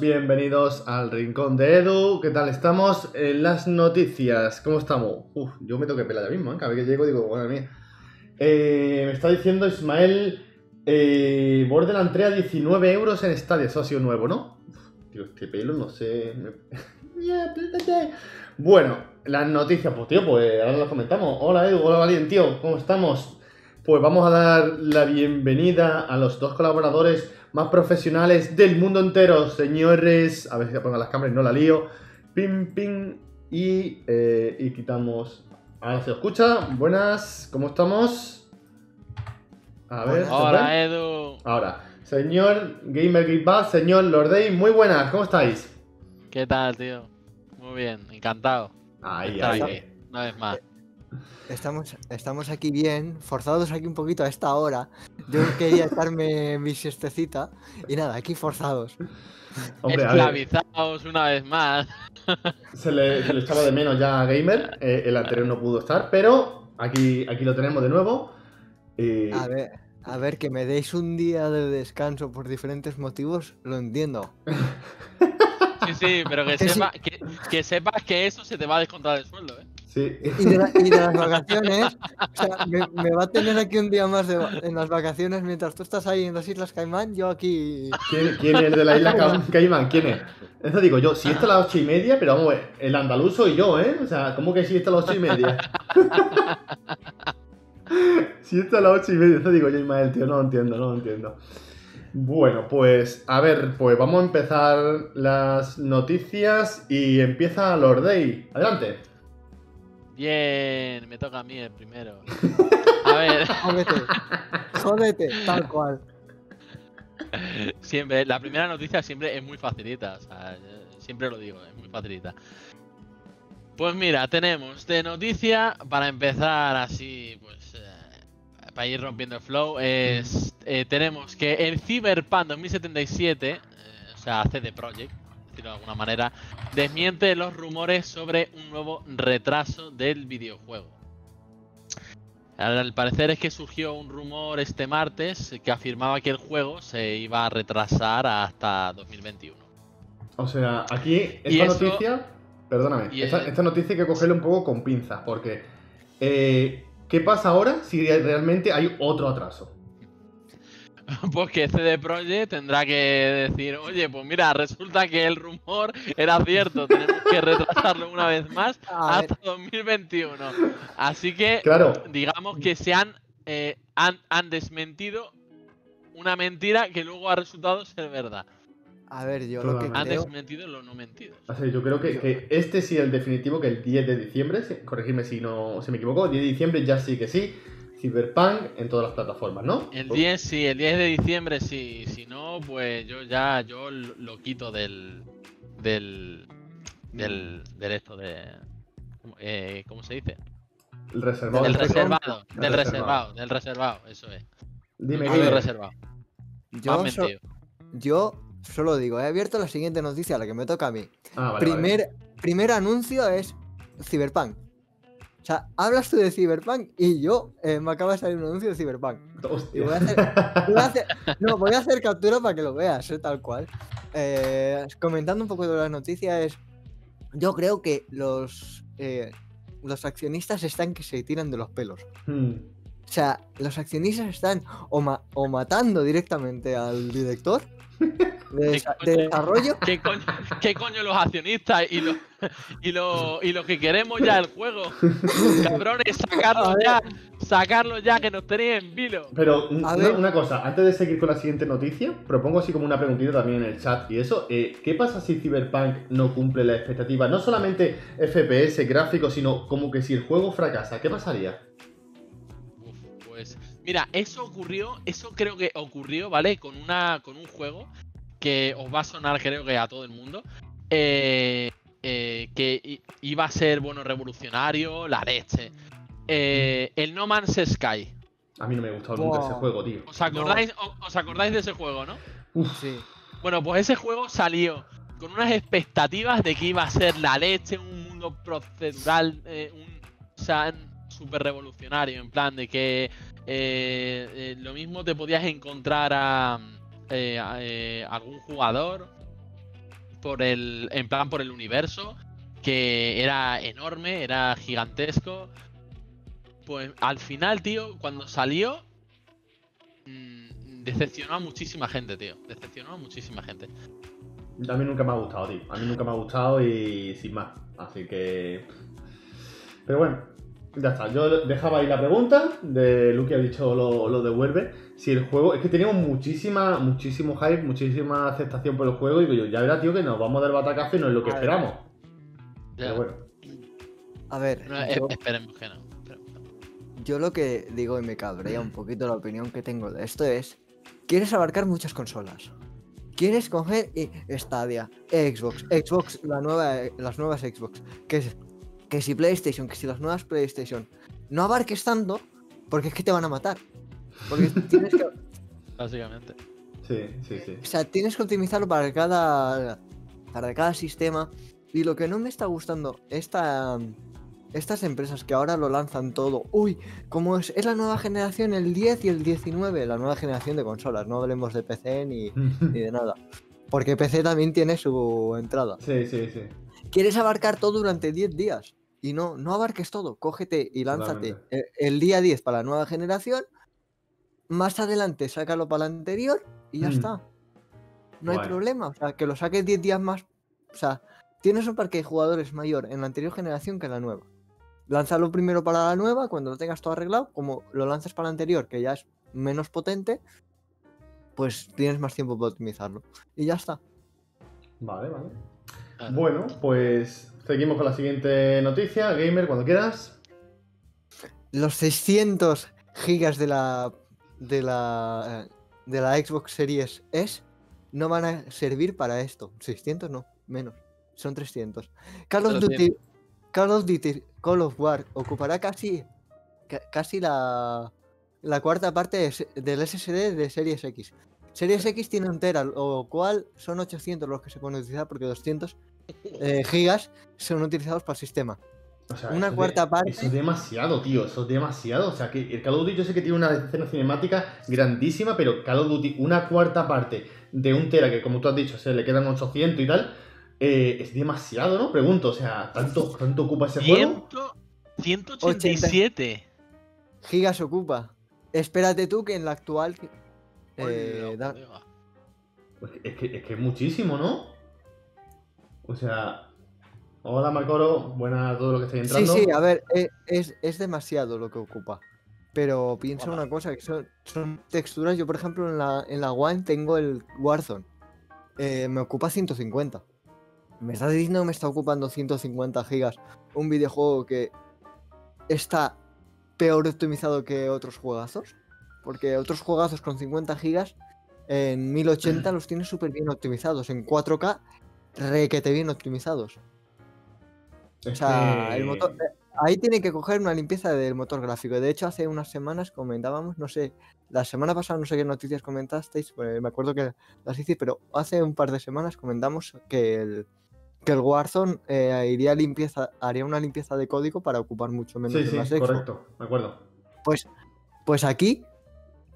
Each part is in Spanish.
Bienvenidos al Rincón de Edu. ¿Qué tal estamos? En las noticias, ¿cómo estamos? Uf, yo me tengo que pelar ya mismo, ¿eh? Cada vez que llego digo, madre mía. Eh, me está diciendo Ismael, eh, Borderland 3 a 19 euros en Stadia. Eso ha sido nuevo, ¿no? Tío, este pelo, no sé. bueno, las noticias, pues tío, pues ahora las comentamos. Hola Edu, hola Valien, tío, ¿cómo estamos? Pues vamos a dar la bienvenida a los dos colaboradores más profesionales del mundo entero, señores. A ver si pongo las cámaras y no la lío. Pim, pim. Y, eh, y quitamos. Ahora se escucha. Buenas, ¿cómo estamos? A ver. Hola, Edu. Ahora, señor Gamer señor Lordey, muy buenas, ¿cómo estáis? ¿Qué tal, tío? Muy bien, encantado. Ahí, ahí. una vez más. Estamos, estamos aquí bien, forzados aquí un poquito a esta hora. Yo quería echarme mi siestecita y nada, aquí forzados. Hombre, Esclavizados una vez más. se le, se le echaba de menos ya a Gamer, eh, el anterior no pudo estar, pero aquí, aquí lo tenemos de nuevo. Y- A ver, a ver, que me deis un día de descanso por diferentes motivos, lo entiendo. Sí, sí, pero que, Que sí. sepa, que, que sepas que eso se te va a descontar del sueldo, ¿eh? Sí. Y de, la- y de las vacaciones, o sea, me, me va a tener aquí un día más de en las vacaciones mientras tú estás ahí en las Islas Caimán, yo aquí... ¿Quién, quién es de la isla Ca- Caimán? ¿Quién es? Eso digo yo, si está a las ocho y media, pero vamos, el andaluz soy yo, ¿eh? O sea, ¿cómo que si está a las ocho y media? si está a las ocho y media, eso digo yo, Ismael, tío, no lo entiendo, no lo entiendo. Bueno, pues, a ver, pues vamos a empezar las noticias y empieza Lord Day. Adelante. Bien, me toca a mí el primero. A ver, Jódete, jódete, tal cual. siempre, la primera noticia siempre es muy facilita, o sea, siempre lo digo, es muy facilita. Pues mira, tenemos de noticia, para empezar así, pues, eh, para ir rompiendo el flow, es, eh, tenemos que el Cyberpunk 2077, eh, o sea, CD Projekt, decirlo de alguna manera, desmiente los rumores sobre un nuevo retraso del videojuego. Al parecer es que surgió un rumor este martes que afirmaba que el juego se iba a retrasar hasta 2021. O sea, aquí, esta eso- noticia, perdóname, y esta, el- esta noticia hay que cogerla un poco con pinzas, porque eh, ¿qué pasa ahora si realmente hay otro atraso? Pues que CD Projekt tendrá que decir, oye, pues mira, resulta que el rumor era cierto, tenemos que retrasarlo una vez más hasta 2021. Así que Claro, digamos que se han, eh, han, han desmentido una mentira que luego ha resultado ser verdad. a ver, yo lo que. Han creo... desmentido lo no mentido. o sea, yo creo que, que este sí el definitivo, que el 10 de diciembre, si- corregidme si no si me equivoco, el 10 de diciembre ya sí que sí, Cyberpunk en todas las plataformas, ¿no? El 10, sí, el 10 de diciembre, sí. Si no, pues yo ya yo lo quito del. del. del. del esto de. ¿cómo- eh, ¿Cómo se dice? El reservado. Del reservado, El del reservado. reservado, del reservado, eso es. Dime, del reservado. Yo, so- solo digo, he abierto la siguiente noticia, la que me toca a mí. Ah, vale, primer, primer anuncio es Cyberpunk. O sea, hablas tú de Cyberpunk y yo eh, me acaba de salir un anuncio de Cyberpunk. Y voy a hacer, voy a hacer- no, voy a hacer captura para que lo veas, eh, tal cual. Eh, comentando un poco de las noticias, yo creo que los, eh, los accionistas están que se tiran de los pelos. Hmm. O sea, los accionistas están o, ma- o matando directamente al director de, desa- de desarrollo. ¿Qué coño, qué coño los accionistas y los y lo, y lo que queremos ya el juego? Cabrones, sacarlo ya, sacarlo ya que nos tenéis en vilo. Pero una, cosa, antes de seguir con la siguiente noticia, propongo así como una preguntita también en el chat y eso, eh, ¿qué pasa si Cyberpunk no cumple la expectativa? No solamente FPS, gráficos, sino como que si el juego fracasa, ¿qué pasaría? Uf, pues mira, eso ocurrió, eso creo que ocurrió, ¿vale? Con una con un juego que os va a sonar creo que a todo el mundo. eh, eh, que iba a ser, bueno, revolucionario, la leche. Eh, el No Man's Sky. A mí no me ha gustado nunca Buah. ese juego, tío. ¿Os acordáis, o- ¿Os acordáis de ese juego, no? Uf, Sí. Bueno, pues ese juego salió con unas expectativas de que iba a ser la leche, un mundo procedural, eh, un, o sea, súper revolucionario, en plan de que eh, eh, lo mismo te podías encontrar a, eh, eh, algún jugador por el, en plan por el universo, que era enorme, era gigantesco. Pues al final, tío, cuando salió, mm, decepcionó a muchísima gente, tío. Decepcionó a muchísima gente. A mí nunca me ha gustado, tío. A mí nunca me ha gustado y sin más. Así que. Pero bueno, ya está. Yo dejaba ahí la pregunta de Luke ha dicho lo, lo devuelve. Si el juego. Es que teníamos muchísima, muchísimo hype, muchísima aceptación por el juego. Y yo, ya verá, tío, que nos vamos a dar batacazo y no es lo que A ver. esperamos. Ya. Pero bueno. A ver, No, eh, yo, esperemos que no. esperemos que yo lo que digo y me cabrea un poquito la opinión que tengo de esto es, quieres abarcar muchas consolas. Quieres coger y Stadia, Xbox, Xbox, la nueva, las nuevas Xbox, que, es- que si PlayStation, que si las nuevas PlayStation, no abarques tanto, porque es que te van a matar. Porque tienes que, Básicamente. Sí, sí, sí. O sea, tienes que optimizarlo para cada, para cada sistema. Y lo que no me está gustando, esta, estas empresas que ahora lo lanzan todo. Uy, como es, es la nueva generación, el 10 y el 19, la nueva generación de consolas. No hablemos de PC ni, ni de nada. Porque PC también tiene su entrada. Sí, sí, sí. Quieres abarcar todo durante 10 días. Y no, no abarques todo. Cógete y lánzate Totalmente. el, el día 10 para la nueva generación. Más adelante sácalo para la anterior y ya Mm. está. No hay problema. O sea, que lo saques 10 días más. O sea, tienes un parque de jugadores mayor en la anterior generación que en la nueva. Lánzalo primero para la nueva, cuando lo tengas todo arreglado, como lo lanzas para la anterior, que ya es menos potente, pues tienes más tiempo para optimizarlo. Y ya está. Vale, vale. Bueno, pues seguimos con la siguiente noticia. Gamer, cuando quieras. Los 600 gigas de la de la eh, de la Xbox Series S no van a servir para esto. 600 no, menos. Son 300. Call of Duty 300. Call of Duty Call of War ocupará casi ca- casi la la cuarta parte del SSD de Series X. Series X tiene un tera, lo cual son 800 los que se pueden utilizar porque 200 eh, gigas son utilizados para el sistema. O sea, Una es de- cuarta parte. Eso es demasiado, tío. Eso es demasiado. O sea, que el Call of Duty yo sé que tiene una escena cinemática grandísima, pero Call of Duty, una cuarta parte de un tera que, como tú has dicho, se le quedan 800 y tal, eh, es demasiado, ¿no? Pregunto, o sea, ¿tanto, tanto ocupa ese juego? 100 187. gigas ocupa. Espérate tú que en la actual eh, da- colega. Pues es, que, es que es muchísimo, ¿no? O sea, hola Marcoro, buenas a todos los que estáis Sí, entrando. sí, a ver, e- es, es demasiado lo que ocupa. Pero piensa Hola. una cosa, que son, son texturas. Yo, por ejemplo, en la, en la One tengo el Warzone. Eh, me ocupa 150. ¿Me estás diciendo que me está ocupando 150 gigas un videojuego que está peor optimizado que otros juegazos? Porque otros juegazos con 50 gigas en 1080 los tienes súper bien optimizados. En 4K, requete bien optimizados. O sea, el motor, eh, ahí tiene que coger una limpieza del motor gráfico. De hecho, hace unas semanas comentábamos, no sé, la semana pasada no sé qué noticias comentasteis, pues, me acuerdo que las hice, pero hace un par de semanas comentamos que el, que el Warzone eh, iría limpieza, haría una limpieza de código para ocupar mucho menos Sí, de sí, las Xbox. correcto, de acuerdo. Pues, pues aquí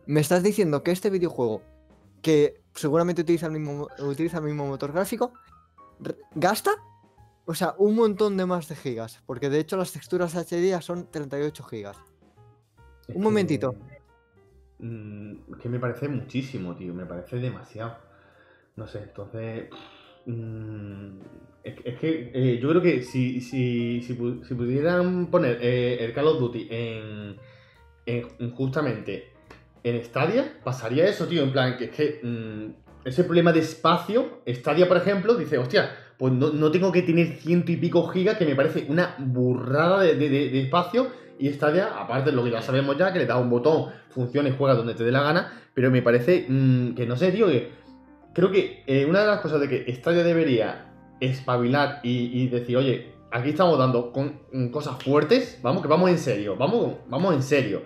me estás diciendo que este videojuego, que seguramente utiliza el mismo, mo- utiliza el mismo motor gráfico, gasta, o sea, un montón de más de gigas. Porque de hecho las texturas HDR son 38 gigas. Es Un momentito. Que, mm, que me parece muchísimo, tío. Me parece demasiado. No sé, entonces. mm, es, que- es que eh, yo creo que si, si, si, pu- si pudieran poner eh, el Call of Duty en, en- en justamente en Stadia, pasaría eso, tío. En plan, que es que mm, ese problema de espacio, Stadia, por ejemplo, dice, hostia, pues no, no tengo que tener ciento y pico gigas, que me parece una burrada de, de- de- espacio. Y Stadia, aparte de lo que ya sabemos ya, que le da un botón, funciona y juega donde te dé la gana, pero me parece mm, que no sé, tío, creo que eh, una de las cosas de que Stadia debería espabilar y, decir, oye, aquí estamos dando con, mm, cosas fuertes, vamos, que vamos en serio, vamos, vamos en serio.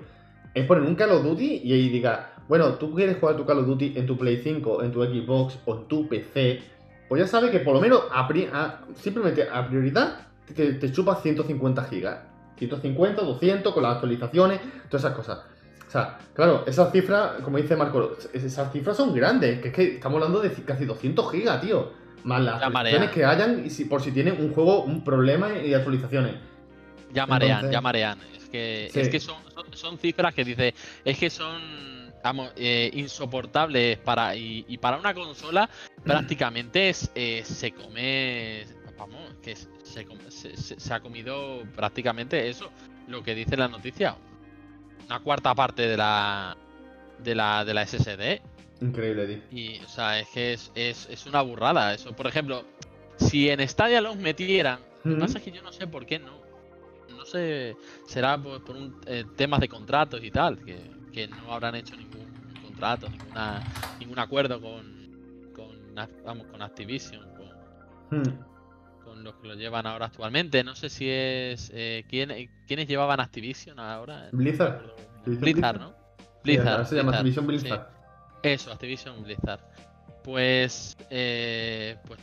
Es poner un Call of Duty y ahí diga, bueno, tú quieres jugar tu Call of Duty en tu Play 5, en tu Xbox o en tu PC, pues ya sabes que por lo menos a pri- a- simplemente a prioridad te, te chupas 150 gigas. 150, 200 con las actualizaciones, todas esas cosas. sea, claro, esas cifras, como dice Marco, esas cifras son grandes, que es que estamos hablando de casi 200 gigas, tío. Más las actualizaciones que hayan y si, por si tienen un juego, un problema y actualizaciones. Ya marean, Entonces- ya marean. Es que, Sí. es que son, son, son cifras que dice, es que son vamos, eh, insoportables para y, y para una consola prácticamente es, eh, se come, vamos, que es- se, se, se- ha comido prácticamente eso, lo que dice la noticia, una cuarta parte de la de la de la SSD Increíble, tío. y, o sea, es que es, es, es una burrada eso. Por ejemplo, si en Stadia los metieran, lo que pasa es que yo no sé por qué no. No sé, será por, por un, eh, temas de contratos y tal, que, que no habrán hecho ningún contrato, ninguna, ningún acuerdo con, con, vamos, con Activision, con, Hmm. con los que lo llevan ahora actualmente. No sé si es... Eh, ¿quién, ¿Quiénes llevaban Activision ahora? Blizzard. Blizzard, Blizzard? ¿no? Sí, ahora se llama Blizzard, Activision sí. Blizzard. Eso, Activision Blizzard. Pues, eh, pues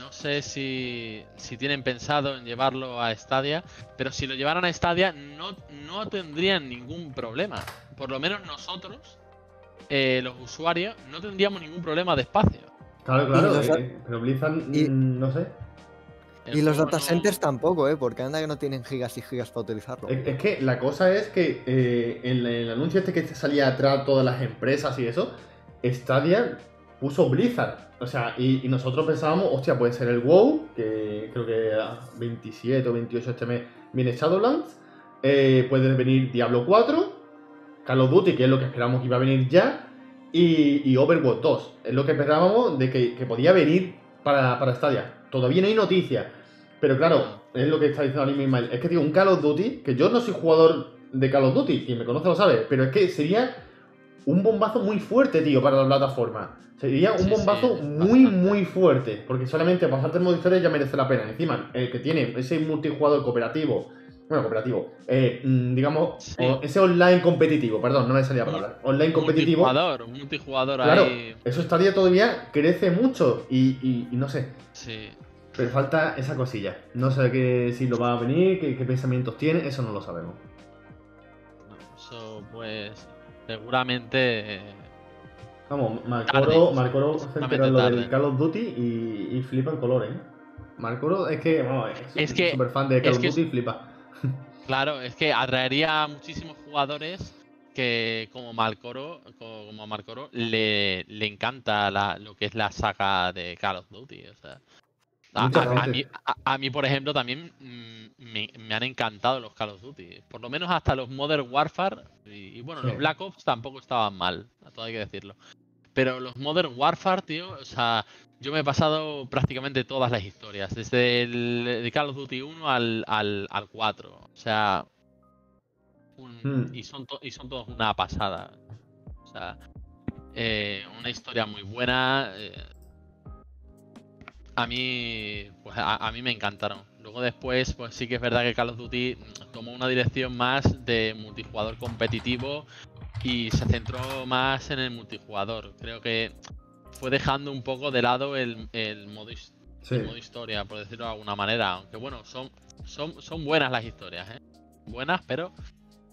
no sé si, si tienen pensado en llevarlo a Stadia, pero si lo llevaran a Stadia no, no tendrían ningún problema. Por lo menos nosotros, eh, los usuarios, no tendríamos ningún problema de espacio. Claro, claro. los eh, pero Blizzard, y- mm, no sé. Y los juego data no- centers tampoco, ¿eh? Porque anda que no tienen gigas y gigas para utilizarlo. Es, es que la cosa es que eh, en el anuncio este que salía atrás todas las empresas y eso, Stadia puso Blizzard. O sea, y, nosotros pensábamos, hostia, puede ser el WoW, que creo que a 27 o 28 este mes viene Shadowlands. eh, puede venir Diablo 4, Call of Duty, que es lo que esperábamos que iba a venir ya, y, y Overwatch 2. Es lo que esperábamos de que, podía venir para, para Stadia. Todavía no hay noticias. Pero claro, es lo que está diciendo ahora mismo. Es que digo, un Call of Duty, que yo no soy jugador de Call of Duty, quien me conoce lo sabe, pero es que sería un bombazo muy fuerte, tío, para la plataforma. Sería un Sí, sí, bombazo muy, bastante. muy fuerte. Porque solamente pasarte el modo historia ya merece la pena. Encima, el que tiene ese multijugador cooperativo, bueno, cooperativo, eh, mm, digamos, Sí. ese online competitivo, perdón, no me salía la palabra. Online competitivo. Multijugador, un multijugador Claro, ahí. eso estaría todavía, crece mucho y, y- y no sé, Sí. pero falta esa cosilla. No sé qué, si lo va a venir, qué, qué pensamientos tiene, eso no lo sabemos. No, Eso pues seguramente... eh, Vamos, Marcoro, Marcoro lo del. Call of Duty y, y flipa en colores, ¿eh? Marcoro es que, vamos, es, Es que- fan de Call of Duty y flipa. Claro, es que atraería a muchísimos jugadores que como Malcoro, como Marcoro, le, le encanta la- lo que es la saga de Call of Duty. O sea, a, Mucha a- a gente. mí, a- a mí, por ejemplo, también mm, me, me han encantado los Call of Duty. Por lo menos hasta los Modern Warfare. Y, y bueno, Sí. los Black Ops tampoco estaban mal, todo hay que decirlo. Pero los Modern Warfare, tío, o sea, yo me he pasado prácticamente todas las historias, desde el de Call of Duty 1 al, al, al 4. O sea, un- Hmm. y, son to- y son todos una pasada. O sea, eh, una historia muy buena. eh, a mí, pues a, a mí me encantaron. Luego después, pues sí que es verdad que Call of Duty tomó una dirección más de multijugador competitivo y se centró más en el multijugador. Creo que fue dejando un poco de lado el, el modo, his- Sí. el modo historia, por decirlo de alguna manera. Aunque bueno, son, son, son buenas las historias, ¿eh? Buenas, pero...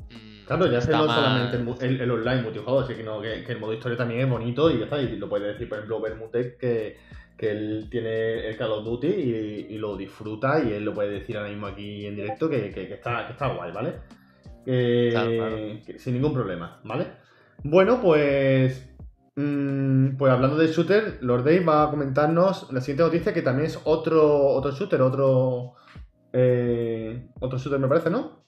mm, Claro, ya está no solamente el, el- online multijugador, sino que, que el modo historia también es bonito y ya está. Y lo puede decir, por ejemplo, Bermutec que, que él tiene el Call of Duty y, y lo disfruta y él lo puede decir ahora mismo aquí en directo que, que- que está, que está guay, ¿vale? Que- Claro, claro. que sin ningún problema, ¿vale? Bueno, pues. mm, pues hablando de shooter, Lord Dave va a comentarnos la siguiente noticia que también es otro, otro shooter, otro. eh, otro shooter me parece, ¿no?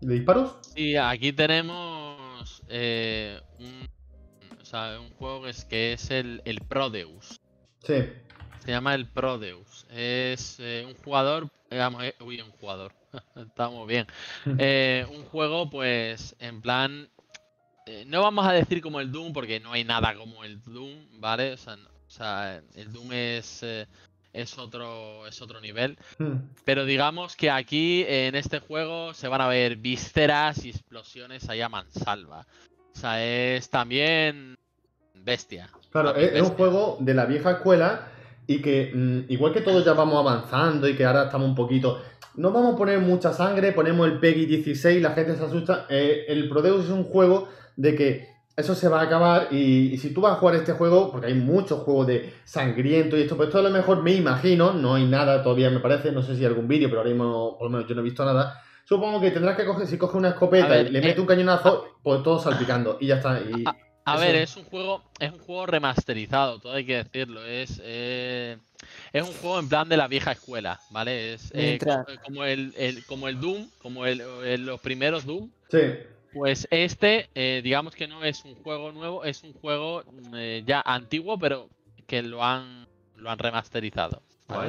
¿De disparos? Sí, aquí tenemos eh, un, o sea, un juego que es, que es el, el Prodeus. Sí. Se llama el Prodeus. Es eh, un jugador. eh, eh, uy, un jugador. Estamos bien. Eh, un juego, pues, en plan. no vamos a decir como el Doom, porque no hay nada como el Doom, ¿vale? O sea, no- o sea, el Doom es. es otro, es otro nivel. Hmm. Pero digamos que aquí en este juego se van a ver vísceras y explosiones ahí a mansalva. O sea, es también bestia. Claro, es, es un juego de la vieja escuela y que, mm, igual que todos ya vamos avanzando y que ahora estamos un poquito. no vamos a poner mucha sangre, ponemos el PEGI 16, la gente se asusta. Eh, el Prodeus es un juego de que eso se va a acabar y, y si tú vas a jugar este juego, porque hay muchos juegos de sangriento y esto, pues esto a lo mejor me imagino, no hay nada todavía me parece, no sé si hay algún vídeo, pero ahora mismo por lo menos yo no he visto nada. Supongo que tendrás que coger, si coges una escopeta ver, y le eh, metes un cañonazo, pues todo salpicando y ya está. Y, A Eso- ver, es un juego, es un juego remasterizado, todo hay que decirlo. Es, eh, es un juego en plan de la vieja escuela, ¿vale? Es eh, como, el, el- como el Doom, como el, el- los primeros Doom. sí, Pues este, eh, digamos que no es un juego nuevo, es un juego eh, ya antiguo, pero que lo han, lo han remasterizado.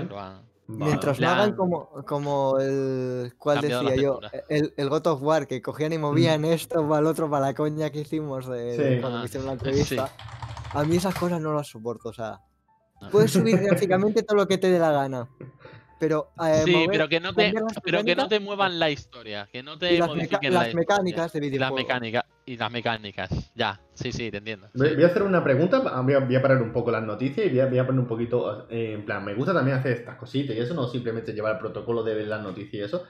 Lo han- vale. Mientras no hagan como, como el. ¿Cuál decía yo? El, el God of War, que cogían y movían esto para el otro, para la coña que hicimos de, Sí. de cuando Ah, hicieron la sí. entrevista. A mí esas cosas no las soporto, o sea. No. Puedes subir gráficamente todo lo que te dé la gana. Pero. eh, Sí, mover- pero que no te, pero que no te muevan la historia, que no te y las, modifiquen las la historia. mecánicas de Y las videojuego. mecánicas, y las mecánicas. Ya, sí, sí, te entiendo. Voy a hacer una pregunta, voy a, a parar un poco las noticias y voy a, a poner un poquito, eh, en plan, me gusta también hacer estas cositas y eso, no simplemente llevar el protocolo de ver las noticias y eso.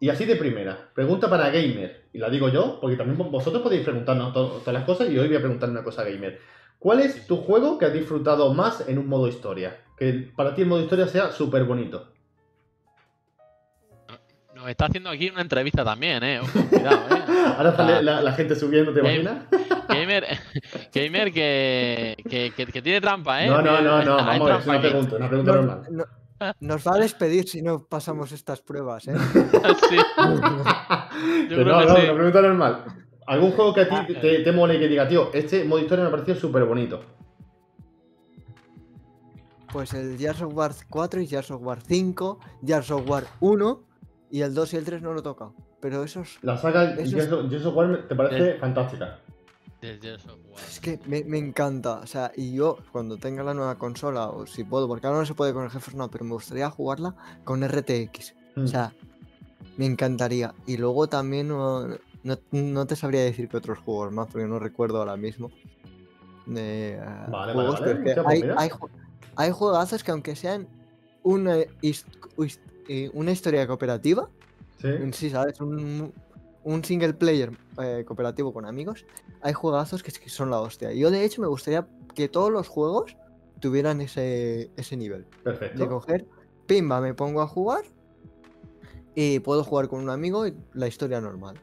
Y así de primera, pregunta para gamer, y la digo yo, porque también vosotros podéis preguntarnos to- todas las cosas y hoy voy a preguntar una cosa gamer. ¿Cuál es tu juego que has disfrutado más en un modo historia? Que para ti el modo historia sea súper bonito. Nos está haciendo aquí una entrevista también, eh. Ojo, cuidado, eh. Ahora sale Ah, la, la gente subiendo, ¿te imaginas? Gamer, gamer que, que, que- que tiene trampa, eh. No, no, no, no, Hay vamos, una pregunta, una pregunta No- normal. no- nos va a despedir si no pasamos estas pruebas, ¿eh? Sí, Que creo no, que no, sí. una pregunta normal. ¿Algún juego que a ti Ah, te, te mole y que diga, tío, este modo historia me ha parecido súper bonito? Pues el Gears of War 4 y Gears of War 5, Gears of War 1 y el 2 y el 3 no lo he tocado. Pero esos. La saga Eso Gears of War te parece fantástica. Del Gears of War. Es que me, me encanta. O sea, y yo cuando tenga la nueva consola, o si puedo, porque ahora no se puede con el GeForce no, pero me gustaría jugarla con RTX. Mm. O sea, me encantaría. Y luego también no, no, no te sabría decir que otros juegos más, porque no recuerdo ahora mismo. De, eh, Vale, vale, juegos, pues hay, hay, ju- hay juegazos que aunque sean una, eh, una historia cooperativa, Sí. en sí, ¿sabes? Un, un single player eh, cooperativo con amigos, hay juegazos que, son la hostia. Yo de hecho me gustaría que todos los juegos tuvieran ese, ese nivel. De Perfecto. coger, pimba, me pongo a jugar y puedo jugar con un amigo y la historia normal.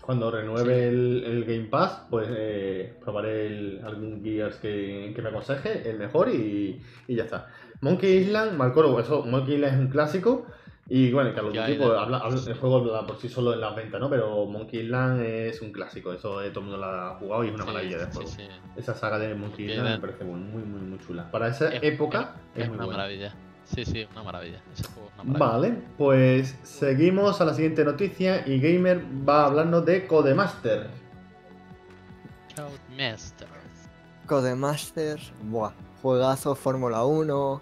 Cuando renueve el, el Game Pass, pues eh, probaré el- algún Gears que, que me aconseje, el mejor y, y ya está. Monkey Island, Malcoro, eso, Monkey Island es un clásico. Y bueno, Call of Ya, Duty, pues, habla- habla- el juego habla por sí solo en las ventas, ¿no? Pero Monkey Island es un clásico, eso eh, todo el mundo lo ha jugado y es una Sí, maravilla de juego. sí. Esa saga de Monkey Island me parece muy, muy, muy chula. Para esa Es- época es, Es muy una buena. maravilla. Sí, sí, una maravilla. Ese juego es una maravilla. Vale, pues seguimos a la siguiente noticia y Gamer va a hablarnos de Codemaster. Codemasters. Codemasters, buah, juegazo, Fórmula 1.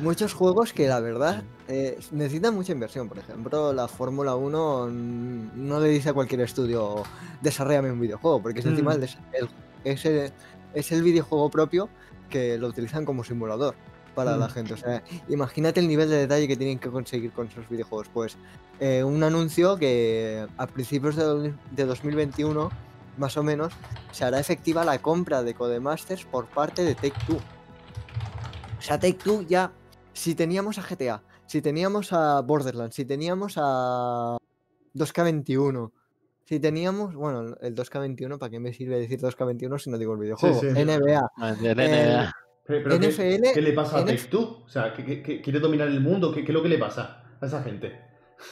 Muchos juegos que la verdad eh, necesitan mucha inversión. Por ejemplo, la Fórmula 1 mm, no le dice a cualquier estudio desarrollame un videojuego, porque es encima Mm. el, es, el, es el videojuego propio que lo utilizan como simulador para la Mm. gente. O sea, imagínate el nivel de detalle que tienen que conseguir con esos videojuegos. Pues eh, un anuncio que a principios de, de 2021, más o menos, se hará efectiva la compra de Codemasters por parte de Take Two. Sea, Take Two ya, si teníamos a GTA, si teníamos a Borderlands, si teníamos a 2K21, si teníamos, bueno, el 2K21, ¿para qué me sirve decir 2K21 si no digo el videojuego? sí. NBA, del El- NBA. Pero, pero ¿qué- NFL, ¿qué, le pasa a Two? O sea, ¿qué, qué- qué- quiere dominar el mundo? ¿Qué, qué es lo que le pasa a esa gente?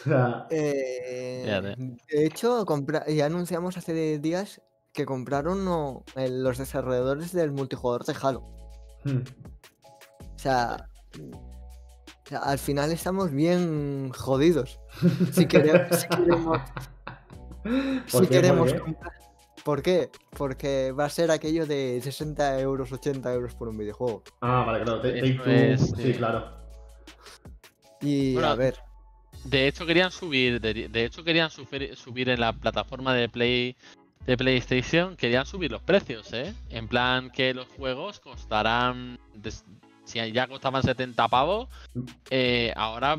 Eh, de hecho, compra- ya anunciamos hace días que compraron no, el- los desarrolladores del multijugador de Halo. hmm. O sea, o sea, al final estamos bien jodidos. Si queremos, si queremos, ¿Por si qué? ¿Por queremos qué? comprar. ¿Por qué? Porque va a ser aquello de 60 euros, 80 euros por un videojuego. Ah, vale, claro. Take, Two, es, sí, sí. claro. Y Bueno, a ver, De hecho querían subir, de, de hecho querían subir, subir en la plataforma de Play de PlayStation, querían subir los precios, ¿eh? En plan que los juegos costarán des- si ya costaban 70 pavos, eh, ahora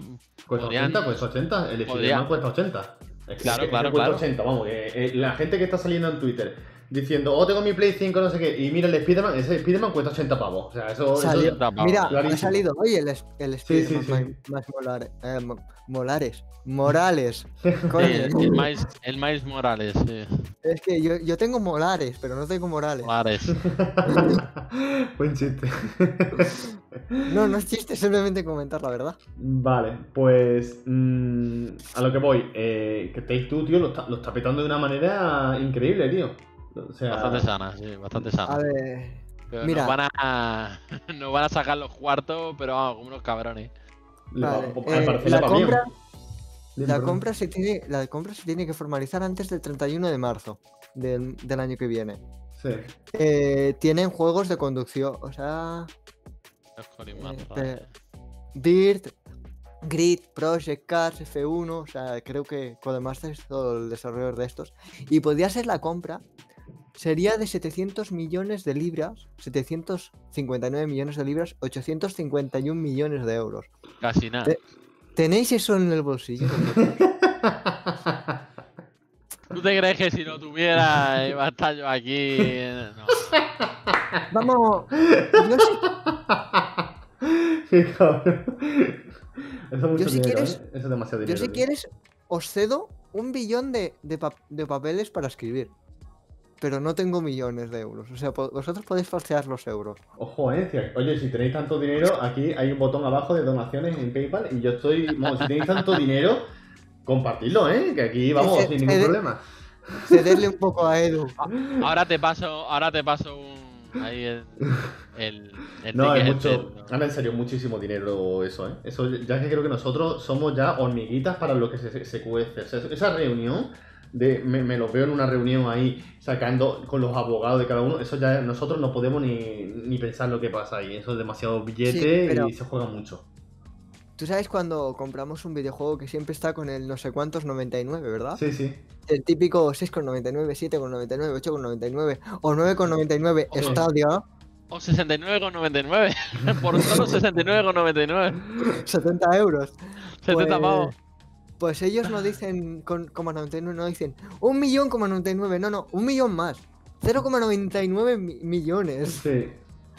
Cuesta podrían- 80, cuesta 80. El podría- cuesta 80. Es que- Claro, es que claro, cuesta claro. 80, vamos. que, eh, la gente que está saliendo en Twitter diciendo, oh, tengo mi Play 5, no sé qué, y mira el Spiderman, ese Spiderman cuesta 80 pavos. O sea, eso. eso- Salió- Tapado. Mira, Clarísimo. ha salido hoy el, el Sí, sí, Spiderman sí. más, más molar- eh, mo- molares. Morales. Coño, el, el Miles, el Miles Morales, sí. es que yo, yo tengo molares, pero no tengo morales. Morales. Buen chiste. No, no es chiste, simplemente comentar la verdad. Vale, pues mm, a lo que voy, eh, que Take Two, tío, lo está, lo está petando de una manera increíble, tío. O sea, Bastante sana, sí, bastante A sana. ver, Pero mira. nos van a. Nos van a sacar los cuartos, pero vamos, como unos cabrones. vale, eh, la compra, la compra se tiene, la compra se tiene que formalizar antes del 31 de marzo del, del año que viene. Sí. Eh, tienen juegos de conducción, o sea, Eh. Dirt, Grid, Project Cars, F1, o sea, creo que Codemasters es todo el desarrollador de estos. Y podría ser la compra, sería de 700 millones de libras, 759 millones de libras, 851 millones de euros. Casi nada. Eh, ¿Tenéis eso en el bolsillo? ¿Tú te crees que si no tuviera iba a estar yo aquí? No. Vamos, yo si, Qué cabrón. Eso es mucho Yo si dinero, quieres- ¿eh? Eso es demasiado yo si tío. quieres os cedo un billón de, de pa- de papeles para escribir. Pero no tengo millones de euros. O sea, vosotros podéis falsear los euros. Ojo, eh. Oye, si tenéis tanto dinero, aquí hay un botón abajo de donaciones en PayPal y yo estoy. Si tenéis tanto dinero, compartidlo, eh. Que aquí vamos sin ningún problema. Cederle un poco a Edu. Ahora te paso, ahora te paso un. Ahí el. el, el No, es ticket mucho. del- ¿no? Ahora en serio, muchísimo dinero eso, ¿eh? Eso ya que creo que nosotros somos ya hormiguitas para lo que se, se, se cuece. O sea, esa reunión, de, me, me lo veo en una reunión ahí sacando con los abogados de cada uno, eso ya nosotros no podemos ni, ni pensar lo que pasa ahí. Eso es demasiado billete pero- y se juega mucho. Tú sabes cuando compramos un videojuego que siempre está con el no sé cuántos 99, ¿verdad? Sí, sí. El típico 6,99, 7,99, 8,99 o 9,99 Ojo. Stadia, O 69,99. Por solo 69,99. 70 euros. 70 Pues- pavos. Pues ellos no dicen con, como 99, no dicen un millón como 99, no, no, un millón más. 0,99 mi- millones Sí.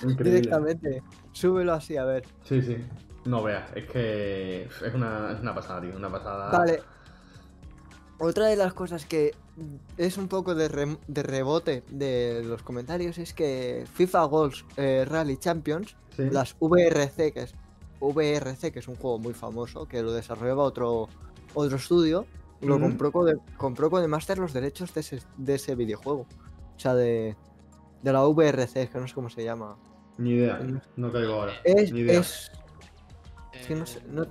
Increíble. directamente. Súbelo así, a ver. Sí, sí. No veas, es que es una, es una pasada, tío. Una pasada. Vale. Otra de las cosas que es un poco de, rem- de rebote de los comentarios es que FIFA Goals eh, Rally Champions, Sí. las VRC, que es VRC, que es un juego muy famoso, que lo desarrollaba otro, otro estudio, lo compró, Code, compró Codemaster los derechos de ese, de ese videojuego. O sea, de, de la VRC, es que no sé cómo se llama. Ni idea. No caigo ahora. Es, Ni idea. es, es que no sé, no,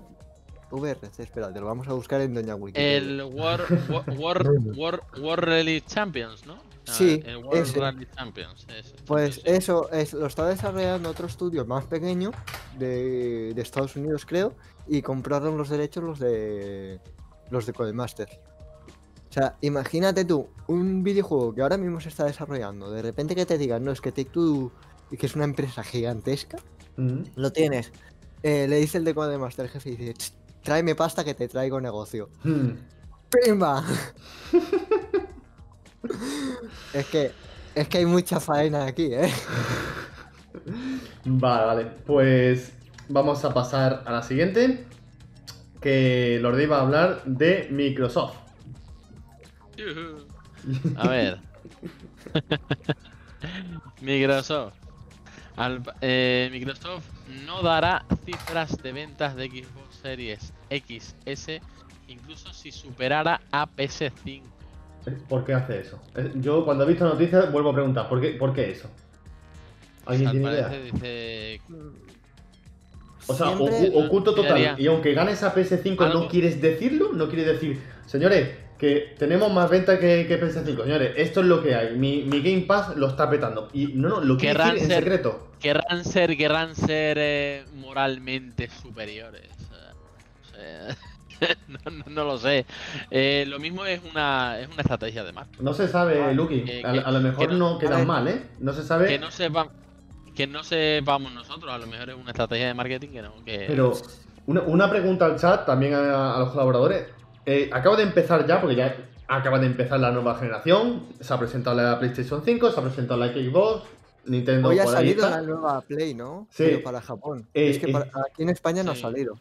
VRC, espérate, lo vamos a buscar en Doña Wiki. El World, War, War, War, War Rally Champions, ¿no? Ah, Sí, el World ese. Rally Champions. ese. Pues eso es, lo está desarrollando otro estudio más pequeño de, de Estados Unidos, creo, y compraron los derechos los de los de Codemasters. O sea, imagínate tú, un videojuego que ahora mismo se está desarrollando, de repente que te digan, no, es que Take Two, que es una empresa gigantesca, lo tienes. Eh, le dice el de Codemaster, el jefe, y dice, "Ch, tráeme pasta que te traigo negocio. ¡Pimba! es que, es que hay mucha faena aquí, ¿eh? Vale, vale. Pues vamos a pasar a la siguiente. Que Lordi va a hablar de Microsoft. A ver. Microsoft. Al- eh, Microsoft no dará cifras de ventas de Xbox Series XS incluso si superara a PS5. ¿Por qué hace eso? Eh, Yo cuando he visto noticias vuelvo a preguntar, ¿por qué, ¿por qué eso? ¿Alguien Al tiene idea? dice O sea, Siempre- oculto total. Miraría. Y aunque ganes a PS5, Algo- ¿no quieres decirlo? No quieres decir, señores, que tenemos más ventas que, que PS5. Señores, esto es lo que hay. Mi, mi Game Pass lo está petando. Y no, no, lo quiere Querrán decir en secreto. querrán ser, querrán ser eh, moralmente superiores. o sea, no, no- no lo sé. Eh, lo mismo es una, es una estrategia de marketing. No se sabe, Ah, Lucky. que- A, a lo mejor que no, quedan mal, ¿eh? No se sabe. Que no sepan, que no sepamos nosotros, a lo mejor es una estrategia de marketing que no. Que... Pero una, una pregunta al chat, también a, a los colaboradores. Eh, acaba de empezar ya, porque ya acaba de empezar la nueva generación. Se ha presentado la PlayStation 5, se ha presentado la Xbox, Nintendo Hoy ha por ahí salido la nueva Play, ¿no? Sí. Pero para Japón. Eh, es que eh, para- aquí en España no ha salido.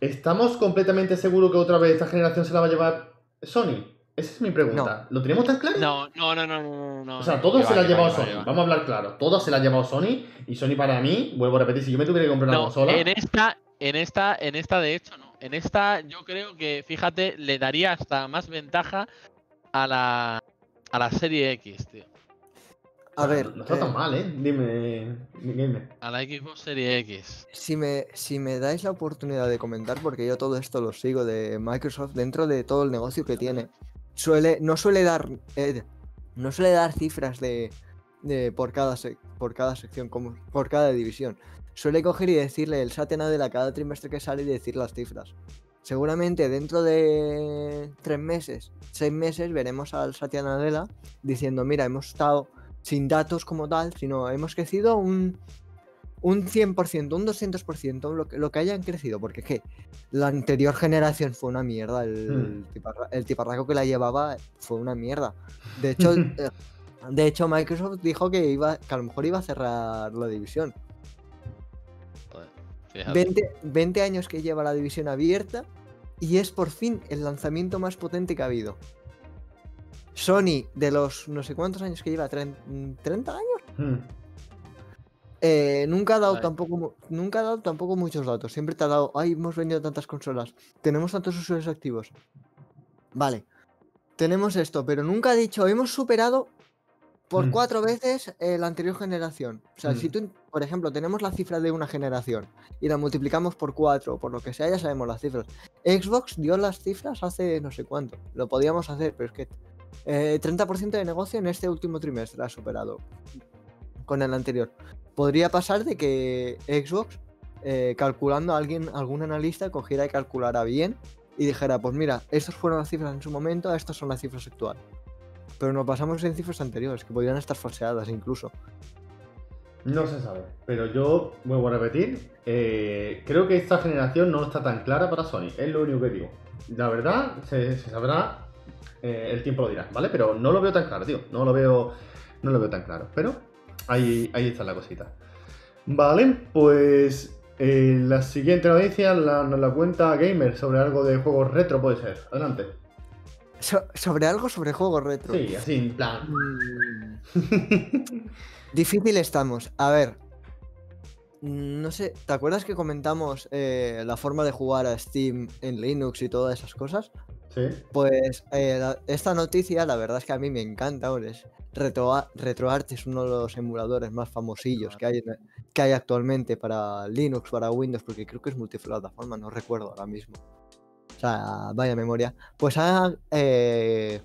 ¿Estamos completamente seguros que otra vez esta generación se la va a llevar Sony? Esa es mi pregunta. ¿Lo tenemos tan claro? No, no, no, no, no, no. O sea, no, todo se la ha llevado Sony. va. Vamos a hablar claro. Todo se la ha llevado Sony. Y Sony para mí, vuelvo a repetir, si yo me tuviera que comprar una No, consola. en esta, en esta, en esta de hecho no. En esta yo creo que, fíjate, le daría hasta más ventaja a la, a la serie X, tío. A ver, No está tan eh, mal, ¿eh? Dime, dime. A la Xbox Serie X. Si me, si me dais la oportunidad de comentar, porque yo todo esto lo sigo de Microsoft dentro de todo el negocio que tiene, suele, no suele dar eh, no suele dar cifras de, de por cada sec- por cada sección, como por cada división. Suele coger y decirle el Satya Nadella cada trimestre que sale y decir las cifras. Seguramente dentro de tres meses, seis meses, veremos al Satya Nadella diciendo, mira, hemos estado sin datos como tal, sino hemos crecido un, un 100%, un 200%, lo que, lo que hayan crecido, porque es que la anterior generación fue una mierda, el, tiparra- el tiparraco que la llevaba fue una mierda. De hecho, eh, de hecho Microsoft dijo que, iba, que a lo mejor iba a cerrar la división. Fíjate. 20, 20 años que lleva la división abierta y es por fin el lanzamiento más potente que ha habido. Sony, de los no sé cuántos años que lleva, ¿tren- 30 años, Hmm. Eh, nunca ha dado Vale. tampoco nunca ha dado tampoco muchos datos. Siempre te ha dado, ay, hemos vendido tantas consolas, tenemos tantos usuarios activos. Vale, tenemos esto, pero nunca ha dicho, hemos superado por Mm. cuatro veces eh, la anterior generación. O sea, si Mm. tú, por ejemplo, tenemos la cifra de una generación y la multiplicamos por cuatro o por lo que sea, ya sabemos las cifras. Xbox dio las cifras hace no sé cuánto. Lo podíamos hacer, pero es que eh, 30% de negocio en este último trimestre ha superado con el anterior. Podría pasar de que Xbox, eh, calculando a alguien, algún analista, cogiera y calculara bien y dijera, pues mira, estas fueron las cifras en su momento, estas son las cifras actuales. Pero nos basamos en cifras anteriores, que podrían estar falseadas incluso. No se sabe, pero yo vuelvo a repetir, eh, creo que esta generación no está tan clara para Sony, es lo único que digo. La verdad, se, se sabrá, eh, el tiempo lo dirá, ¿vale? Pero no lo veo tan claro, tío, no lo veo, no lo veo tan claro, pero ahí, ahí está la cosita. Vale, pues eh, la siguiente noticia la- nos la cuenta Gamer sobre algo de juegos retro, puede ser, adelante. So- sobre algo sobre juegos retro. Sí, así, en plan... Mm, Difícil estamos. A ver. No sé, ¿te acuerdas que comentamos eh, la forma de jugar a Steam en Linux y todas esas cosas? Sí. Pues eh, la- esta noticia, la verdad es que a mí me encanta. es Retro- RetroArch es uno de los emuladores más famosillos que hay, que hay actualmente para Linux, para Windows, porque creo que es multiplataforma, no recuerdo ahora mismo. O sea, vaya memoria. Pues ha, eh,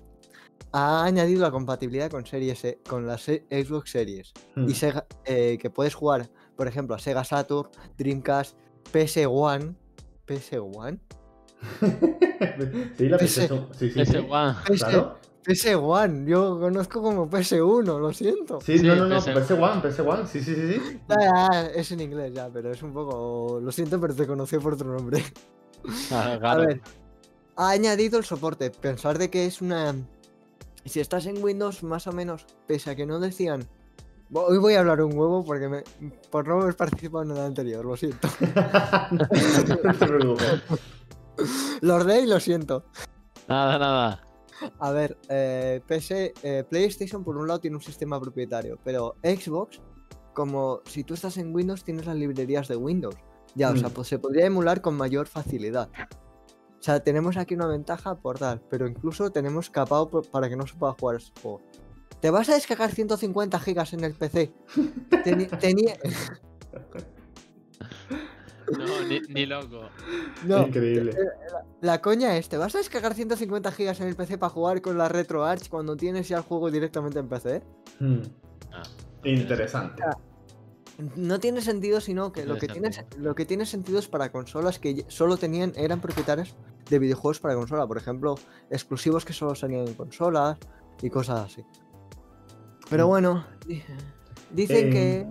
ha añadido la compatibilidad con series E- con las Xbox Series Hmm. y Sega, eh, que puedes jugar, por ejemplo, a Sega Saturn, Dreamcast, PS1, PS1, sí, la PS- PS1, sí, sí, Ese sí. guau. Claro. PS1, yo conozco como PS1, lo siento. Sí, no, no, no, PS1. PS1, PS1, sí, sí, sí, sí. Ya, ya, es en inglés ya, pero es un poco. Lo siento, pero te conocí por otro nombre. Ah, A ver, ha añadido el soporte. Pensar de que es una. Si estás en Windows, más o menos, pese a que no decían. Hoy voy a hablar un huevo porque me... por no haber participado en el anterior, lo siento. no te preocupes. Lo ordené y lo siento. Nada, nada. A ver, eh, PS, eh, PlayStation por un lado tiene un sistema propietario, pero Xbox, como si tú estás en Windows, tienes las librerías de Windows. Ya, o sea, Mm. pues se podría emular con mayor facilidad. O sea, tenemos aquí una ventaja por tal, pero incluso tenemos capado para que no se pueda jugar este juego. ¿Te vas a descargar 150 gigas en el PC? Teni- tenía... No, ni, ni loco. No, Increíble. La coña es, ¿te vas a descargar 150 gigas en el PC para jugar con la RetroArch cuando tienes ya el juego directamente en PC? Hmm, Ah, Interesante. No tiene sentido, sino que lo que, tiene tiene, lo que tiene sentido es para consolas que solo tenían, eran propietarios de videojuegos para consola. Por ejemplo, exclusivos que solo salían en consolas y cosas así. Pero Mm. bueno, di- dicen que...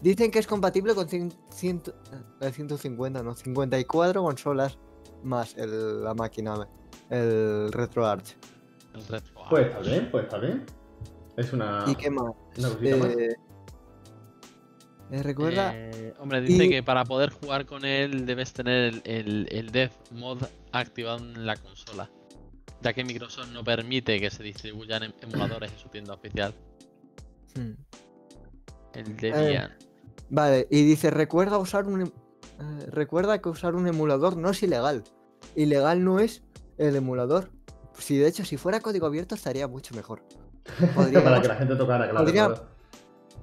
Dicen que es compatible con cien- ciento- eh, 150, no, 54 consolas más el- la máquina, el RetroArch. El retro. Pues está bien, pues está bien. Es una, ¿Y qué más? una cosita más. Eh, eh, recuerda, Eh, hombre, dice y- que para poder jugar con él debes tener el, el, el Dev Mod activado en la consola. Ya que Microsoft no permite que se distribuyan em- emuladores en su tienda oficial. hmm. El Debian. Vale, y dice, recuerda usar un em- eh, recuerda que usar un emulador no es ilegal. Ilegal no es el emulador. Si de hecho, si fuera código abierto estaría mucho mejor. Para Podríamos, que la gente tocara, claro. podría- claro.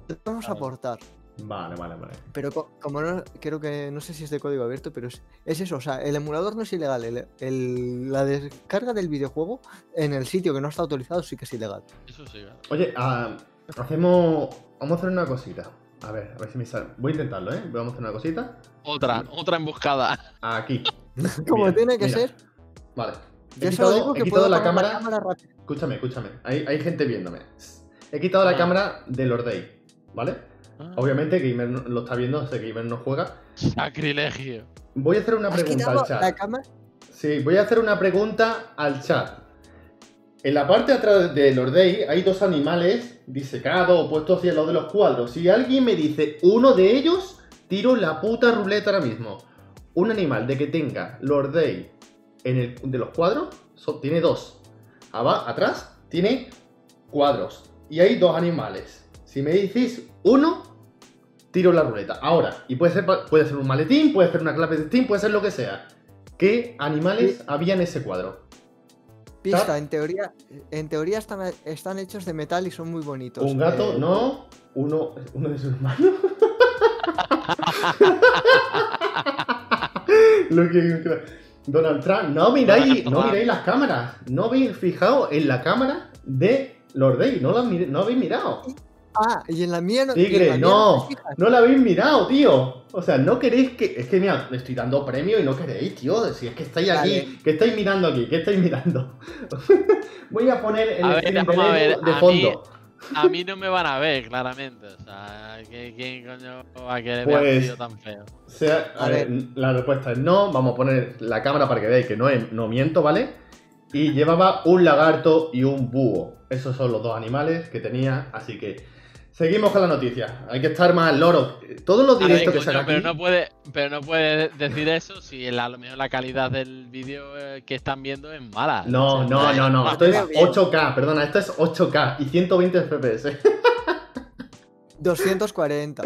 podríamos Claro. aportar. Vale, vale, vale. Pero co- como no, creo que no sé si es de código abierto, pero es, es eso, o sea, el emulador no es ilegal. el- el- la descarga del videojuego en el sitio que no está autorizado sí que es ilegal. Eso sí. Oye, ah, hacemos. Vamos a hacer una cosita. A ver, a ver si me sale. Voy a intentarlo, ¿eh? Vamos a hacer una cosita. Otra, otra emboscada. Aquí. Como Mira, tiene que mira. ser. Vale. He quitado, digo he la cámara. rápido. Escúchame, escúchame. Hay, hay gente viéndome. He quitado la Ah. cámara de Lord Day, ¿vale? Ah, Obviamente Gamer no- lo está viendo, sé que Gamer no juega. Sacrilegio. Voy a hacer una ¿Has pregunta al chat. la cámara? Sí, voy a hacer una pregunta al chat. En la parte de atrás de Lord Day hay dos animales disecados o puestos hacia lado de los cuadros. Si alguien me dice uno de ellos, tiro la puta ruleta ahora mismo. Un animal de que tenga Lord Day en el de los cuadros so- tiene dos. Aba- atrás tiene cuadros. Y hay dos animales. Si me decís uno, tiro la ruleta. Ahora, y puede ser, puede ser un maletín, puede ser una clave de Steam, puede ser lo que sea. ¿Qué animales había en ese cuadro? Pista, en teoría, en teoría están, están hechos de metal y son muy bonitos. Un gato, Eh, no. Uno, uno de sus hermanos. Lo que- Donald Trump, no miráis, no miráis las cámaras. No habéis fijado en la cámara de Lord Day. No, la no habéis mirado. Ah, y en la mía no. Tigre, mía no. No la habéis mirado, tío. O sea, no queréis que. Es que mira, le estoy dando premio y no queréis, tío. Si es que estáis aquí. ¿Qué estáis mirando aquí? ¿Qué estáis mirando? Voy a poner el A ver, stream vamos a de, ver, a fondo. A mí no me van a ver, claramente. O sea, ¿qué- ¿quién coño va a querer Pues- ver un tío tan feo? O sea, a A ver, la respuesta es no. Vamos a poner la cámara para que veáis que no, es- no miento, ¿vale? Y llevaba un lagarto y un búho. Esos son los dos animales que tenía, así que seguimos con la noticia. Hay que estar más al loro. Todos los directos que coño, saca pero aquí... no puede, pero no puede decir eso si el- a lo mejor la calidad del vídeo eh, que están viendo es mala. No, O sea, no, no, no. Ah, Esto es veo bien. 8K, perdona, esto es 8K y 120 FPS. 240.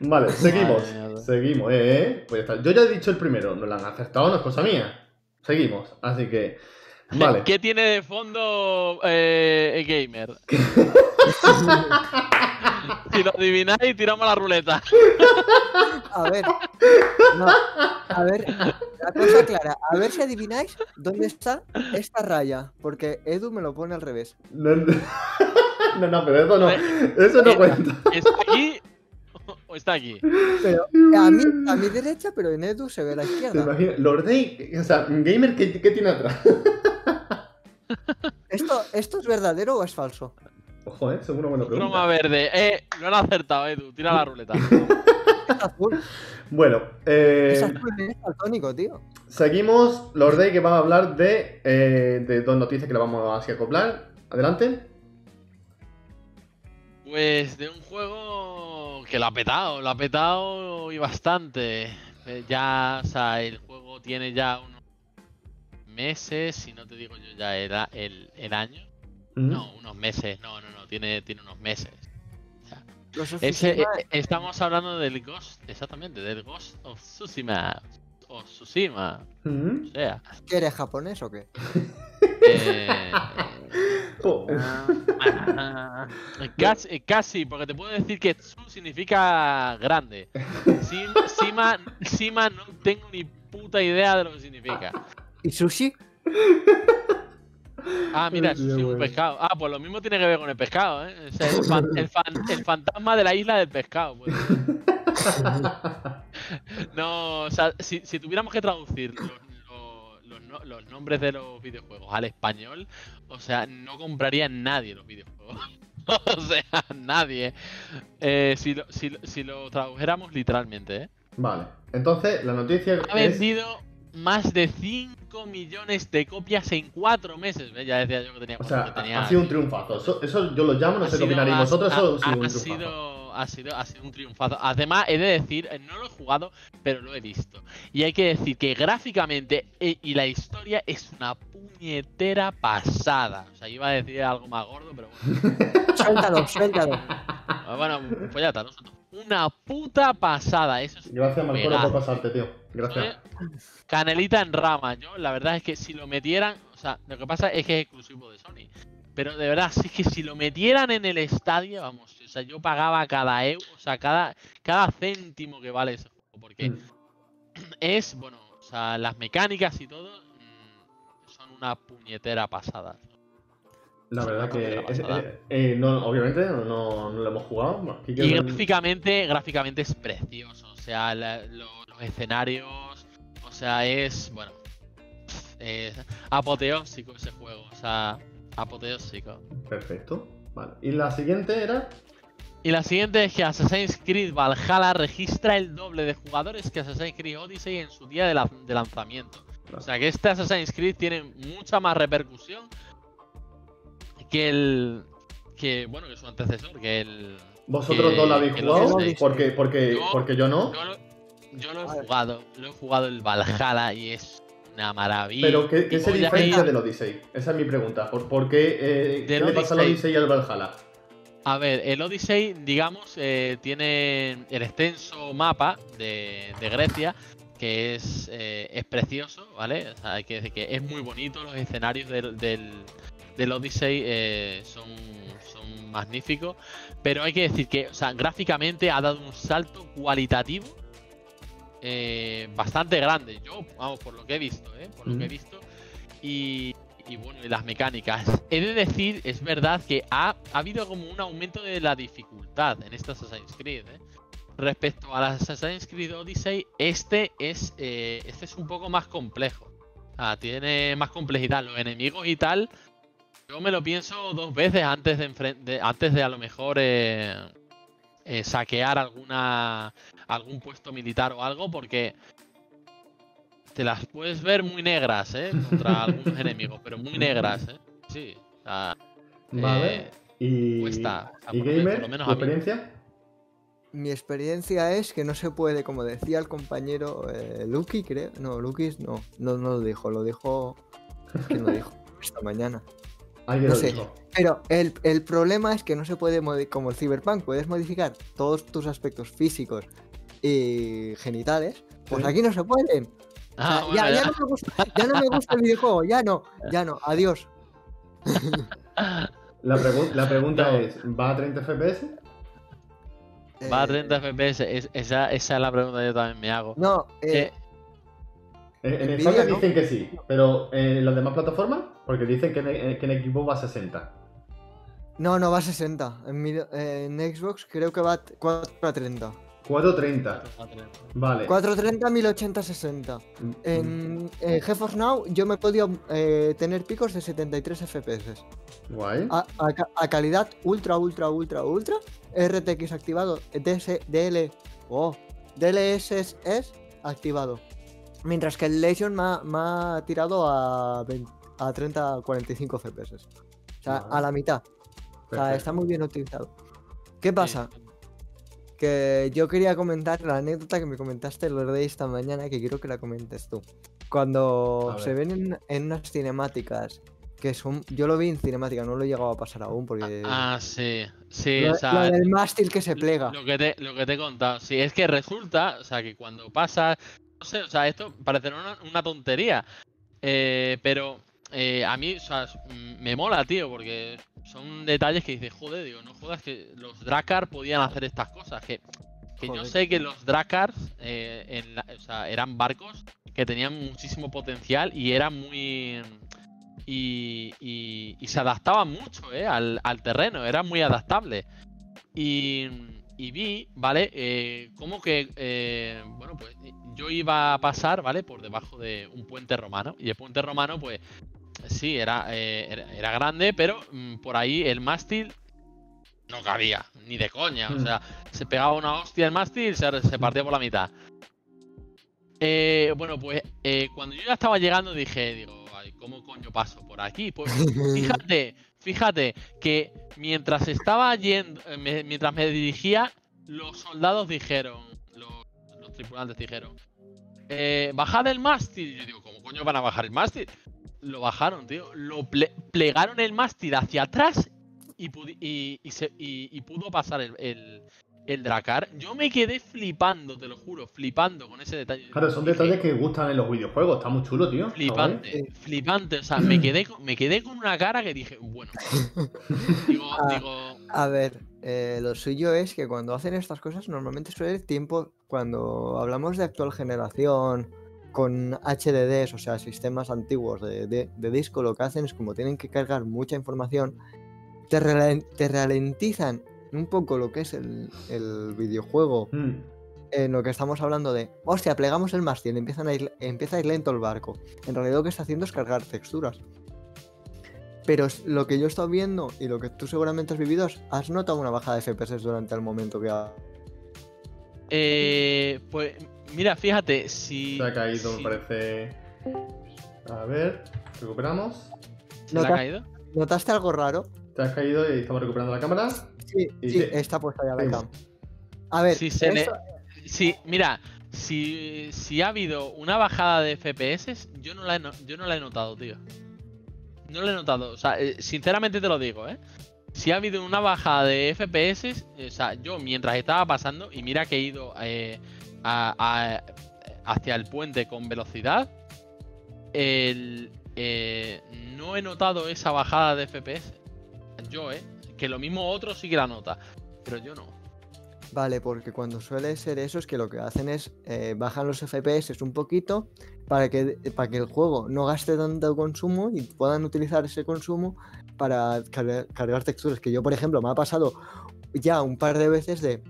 Vale, seguimos. Seguimos, eh, eh. Pues ya está. Yo ya he dicho el primero, no lo han acertado, no es cosa mía. Seguimos, así que. Vale. ¿Qué tiene de fondo eh, gamer? si lo adivináis, tiramos la ruleta. A ver. No, a ver, la cosa clara. A ver si adivináis dónde está esta raya. Porque Edu me lo pone al revés. No, no, pero eso no. Eso no cuenta. ¿Está aquí o está aquí? Pero a mí, a mi derecha, pero en Edu se ve a la ¿Te izquierda. imaginas? Lord Day, o sea, gamer, ¿qué, qué tiene atrás? ¿Esto, ¿Esto es verdadero o es falso? Ojo, eh, seguro Croma pregunta. verde. Eh, lo han acertado, Edu. Tira la ruleta. Es azul. Bueno, Es eh, azul, es daltónico, tío. seguimos. Lord Day que va a hablar de, eh, de dos noticias que le vamos así a acoplar. Adelante. Pues de un juego que lo ha petado, lo ha petado y bastante. Eh, Ya, o sea, el juego tiene ya unos meses, si no te digo yo ya era el, el año. Mm. No, unos meses, no, no, no, tiene, tiene unos meses. Los Ese, eh, estamos hablando del Ghost, exactamente, del Ghost of Tsushima. O Tsushima, Mm. o sea. ¿Qué eres japonés o qué? eh, Oh, Ah, casi, casi, porque te puedo decir que Tsu significa grande. Sim- Sima, Sima no tengo ni puta idea de lo que significa. ¿Y sushi? Ah, mira, tío, un bueno. pescado. Ah, pues lo mismo tiene que ver con el pescado, ¿eh? O sea, el, fan- el fan- el fantasma de la isla del pescado. pues. No, o sea, si, si tuviéramos que traducir los, los- los no- los nombres de los videojuegos al español, o sea, no compraría nadie los videojuegos. o sea, nadie. Eh, si, lo, si, lo- si lo tradujéramos literalmente, ¿eh? Vale. Entonces, la noticia Ha es. vendido más de 5 millones de copias en 4 meses. ¿ves? Ya decía yo que tenía O sea, que ha- tenía ha sido un triunfazo. Eso, eso yo lo llamo, no Ha sé qué opinaréis ha- vosotros, eso ha- ha sido un ha triunfazo. sido, ha, sido, ha sido un triunfazo. Además, he de decir, eh, no lo he jugado, pero lo he visto. Y hay que decir que gráficamente eh, y la historia es una puñetera pasada. O sea, iba a decir algo más gordo, pero bueno. Suéltalo, suéltalo. Ah, Bueno, pues ya está. Una puta pasada. Eso es Gracias, Marcelo, por pasarte, tío. Gracias. Eh, Canelita en rama, yo la verdad es que si lo metieran, o sea, lo que pasa es que es exclusivo de Sony. Pero de verdad, sí que si lo metieran en el estadio, vamos, o sea, yo pagaba cada euro, o sea, cada, cada céntimo que vale ese juego, porque Mm. es, bueno, o sea, las mecánicas y todo mm, son una puñetera pasada. La es verdad que. es- eh, eh, no, obviamente no, no, lo hemos jugado. Aquí Y gráficamente, gráficamente es precioso. O sea, la- lo- los escenarios. O sea, es. Bueno. Es apoteósico ese juego. O sea, apoteósico. Perfecto. Vale. Y la siguiente era. Y la siguiente es que Assassin's Creed Valhalla registra el doble de jugadores que Assassin's Creed Odyssey en su día de, la- de lanzamiento. O sea que este Assassin's Creed tiene mucha más repercusión que el. que bueno, que su antecesor, que el. ¿Vosotros que- dos la habéis lo jugado? Porque, porque, Yo- porque yo no. Yo lo, yo lo he jugado, lo he jugado el Valhalla y es una maravilla. Pero, ¿qué, qué se diferencia del Odyssey? Esa es mi pregunta. ¿Por, por qué, eh, qué le pasa al Odyssey. Odyssey y al Valhalla? A ver, el Odyssey, digamos, eh, tiene el extenso mapa de, de Grecia, que es, eh, es precioso, ¿vale? O sea, hay que decir que es muy bonito, los escenarios del, del, del Odyssey eh, son, son magníficos, pero hay que decir que, o sea, gráficamente ha dado un salto cualitativo eh, bastante grande. Yo, vamos, por lo que he visto, ¿eh? Por lo que he visto. Y, y bueno, y las mecánicas. He de decir, es verdad que ha, ha habido como un aumento de la dificultad en este Assassin's Creed. ¿eh? Respecto al Assassin's Creed Odyssey, este es, eh, este es un poco más complejo. Ah, tiene más complejidad. Los enemigos y tal. Yo me lo pienso dos veces antes de, enfren- de- antes de a lo mejor eh, eh, saquear alguna algún puesto militar o algo, porque te las puedes ver muy negras, ¿eh? Contra algunos enemigos, pero muy negras, ¿eh? Sí. o sea, Vale. eh, y. cuesta, o sea, ¿Y por lo menos- Gamer? por lo menos ¿Tu a mí. experiencia? Mi experiencia es que no se puede, como decía el compañero eh, Lucky, creo. No, Lucky no, no, no lo dijo, lo dijo. ¿Quién lo dijo? Esta mañana. Alguien No lo sé. dijo. Pero el, el problema es que no se puede, como el Cyberpunk, puedes modificar todos tus aspectos físicos y genitales. Pues Sí. aquí no se pueden. O Ah, sea, bueno, ya, ya. ya no me gusta, ya no me gusta el videojuego, ya no, ya no, adiós. La, pregun- la pregunta No. es: ¿va a 30 FPS? Va a Eh, 30 FPS, es- esa, esa es la pregunta que yo también me hago. No, eh, Eh, En, en Nvidia, dicen que sí, pero en las demás plataformas, porque dicen que en, que en Xbox va a 60. no, no va a 60. En, mi- en Xbox creo que va a 4 a 30. 430. Vale. 430, 1080, 60. Mm, En eh, GeForce Now yo me he podido eh, tener picos de 73 FPS. Guay. A, a a calidad ultra, ultra, ultra, ultra. RTX activado. DS, DL, oh, DLSS activado. Mientras que el Legion me ha, me ha tirado a, 20 a 30, 45 FPS. O sea, Vale. a la mitad. O sea, está muy bien utilizado. ¿Qué pasa? Que yo quería comentar la anécdota que me comentaste lo de esta mañana, que quiero que la comentes tú. Cuando A se ven en, en unas cinemáticas, que son. Yo lo vi en cinemática, no lo he llegado a pasar aún, porque. Ah, sí. Sí, lo, o sea, lo del mástil que se plega. Lo que, te, lo que te he contado, sí, es que resulta, o sea, que cuando pasa, no sé, o sea, esto parecerá una, una tontería, eh, pero eh, a mí, o sea, mm, me mola, tío, porque son detalles que dices, joder, digo, no jodas que los Drakkar podían hacer estas cosas, que, que yo sé que los Drakkars eh, en la- o sea, eran barcos que tenían muchísimo potencial y eran muy... Y, y- y se adaptaban mucho eh, al, al terreno, eran muy adaptables. Y, y vi, ¿vale? Eh, como que, eh, bueno, pues yo iba a pasar, ¿vale? Por debajo de un puente romano. Y el puente romano, pues, sí, era, eh, era, era grande, pero mm, por ahí el mástil no cabía, ni de coña. O Mm. sea, se pegaba una hostia el mástil y se, se partía por la mitad. Eh, bueno, pues eh, cuando yo ya estaba llegando dije, digo, ay, ¿cómo coño paso por aquí? Pues fíjate, fíjate que mientras estaba yendo, eh, mientras me dirigía, los soldados dijeron, los, los tripulantes dijeron, eh, bajad el mástil. Yo digo, ¿cómo coño van a bajar el mástil? Lo bajaron, tío. Lo ple- plegaron el mástil hacia atrás y, y, y pudo pasar el, el Dracar. Yo me quedé flipando, te lo juro, flipando con ese detalle. Claro, son detalles que gustan en los videojuegos. Está muy chulo, tío. Flipante, flipante. O sea, me quedé, con- me quedé con una cara que dije, bueno. Digo, Ah. digo, A ver, eh, lo suyo es que cuando hacen estas cosas normalmente suele el tiempo, cuando hablamos de actual generación, con HDDs, o sea, sistemas antiguos de, de- de disco, lo que hacen es como tienen que cargar mucha información, te, te ralentizan un poco lo que es el, el videojuego Mm. en lo que estamos hablando de, hostia, plegamos el mástil, empiezan a ir, empieza a ir lento el barco. En realidad lo que está haciendo es cargar texturas. Pero lo que yo he estado viendo y lo que tú seguramente has vivido es, has notado una bajada de FPS durante el momento que ha... eh, pues mira, fíjate, si. Se ha caído, si- me parece. A ver, recuperamos. ¿Se ha caído? ¿Notaste algo raro? Te has caído y estamos recuperando la cámara. Sí, sí, está puesta ya la cam. A ver, Si se le- Sí, mira, si, si ha habido una bajada de FPS, yo no la he, no- yo no la he notado, tío. No la he notado, o sea, eh, sinceramente te lo digo, ¿eh? Si ha habido una bajada de FPS, o sea, yo mientras estaba pasando, y mira que he ido eh, a- a- hacia el puente con velocidad, el, eh, no he notado esa bajada de FPS. Yo, ¿eh? Que lo mismo otro sí que la nota, pero yo no. Vale, porque cuando suele ser eso es que lo que hacen es eh, bajan los FPS un poquito para que, para que el juego no gaste tanto consumo y puedan utilizar ese consumo para cargar, cargar texturas. Que yo, por ejemplo, me ha pasado ya un par de veces de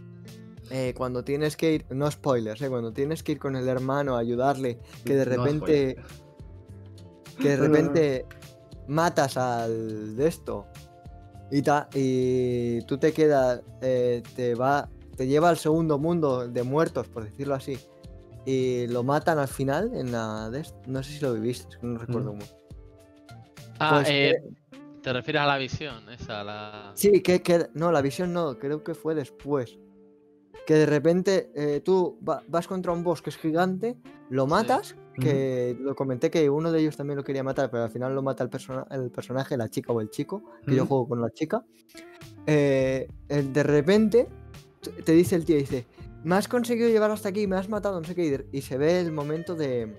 eh, cuando tienes que ir, no spoilers, eh, cuando tienes que ir con el hermano a ayudarle, que de No repente, que de repente matas al de esto y, ta- y tú te quedas, eh, te va, te lleva al segundo mundo de muertos, por decirlo así, y lo matan al final en la no sé si lo viviste, es que no recuerdo Mm. mucho. Ah, Pues, eh, eh, ¿te refieres a la visión? Esa, la... Sí, que, que- no, la visión no, creo que fue después. Que de repente eh, tú va- vas contra un boss que es gigante, lo matas, que lo comenté que uno de ellos también lo quería matar, pero al final lo mata el, persona- el personaje, la chica o el chico, que yo juego con la chica. Eh, de repente te dice el tío, dice, me has conseguido llevar hasta aquí, me has matado, no sé qué, y se ve el momento de,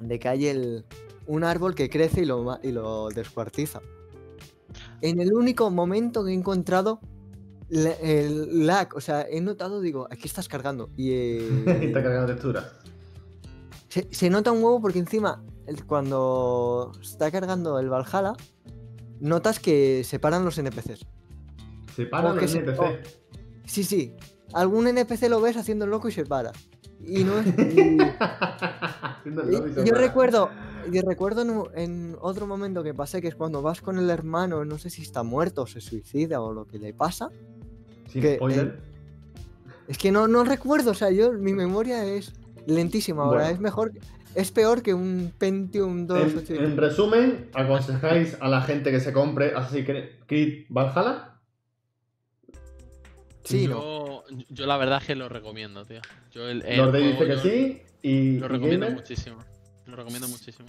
de que hay el, un árbol que crece y lo, y lo descuartiza. En el único momento que he encontrado la- el lag, o sea, he notado, digo, aquí estás cargando. Y eh, Está cargando textura. se, se nota un huevo porque encima, el- cuando está cargando el Valhalla, notas que se paran los NPCs. Se para Como que el se- NPC. oh. Sí, sí. Algún NPC lo ves haciendo loco y se para. Y no es. y- yo recuerdo, yo recuerdo en, en otro momento que pasé, que es cuando vas con el hermano, no sé si está muerto o se suicida o lo que le pasa. Sin que, spoiler. Es que no, no recuerdo, o sea, yo, mi memoria es lentísima ahora, Bueno. es mejor, es peor que un Pentium 2 En, en resumen, ¿aconsejáis a la gente que se compre Assassin's Creed Valhalla? Sí, no. yo, yo la verdad es que lo recomiendo, tío. Yo el, el Lord Day juego dice que yo sí y, Lo recomiendo muchísimo. Lo recomiendo muchísimo.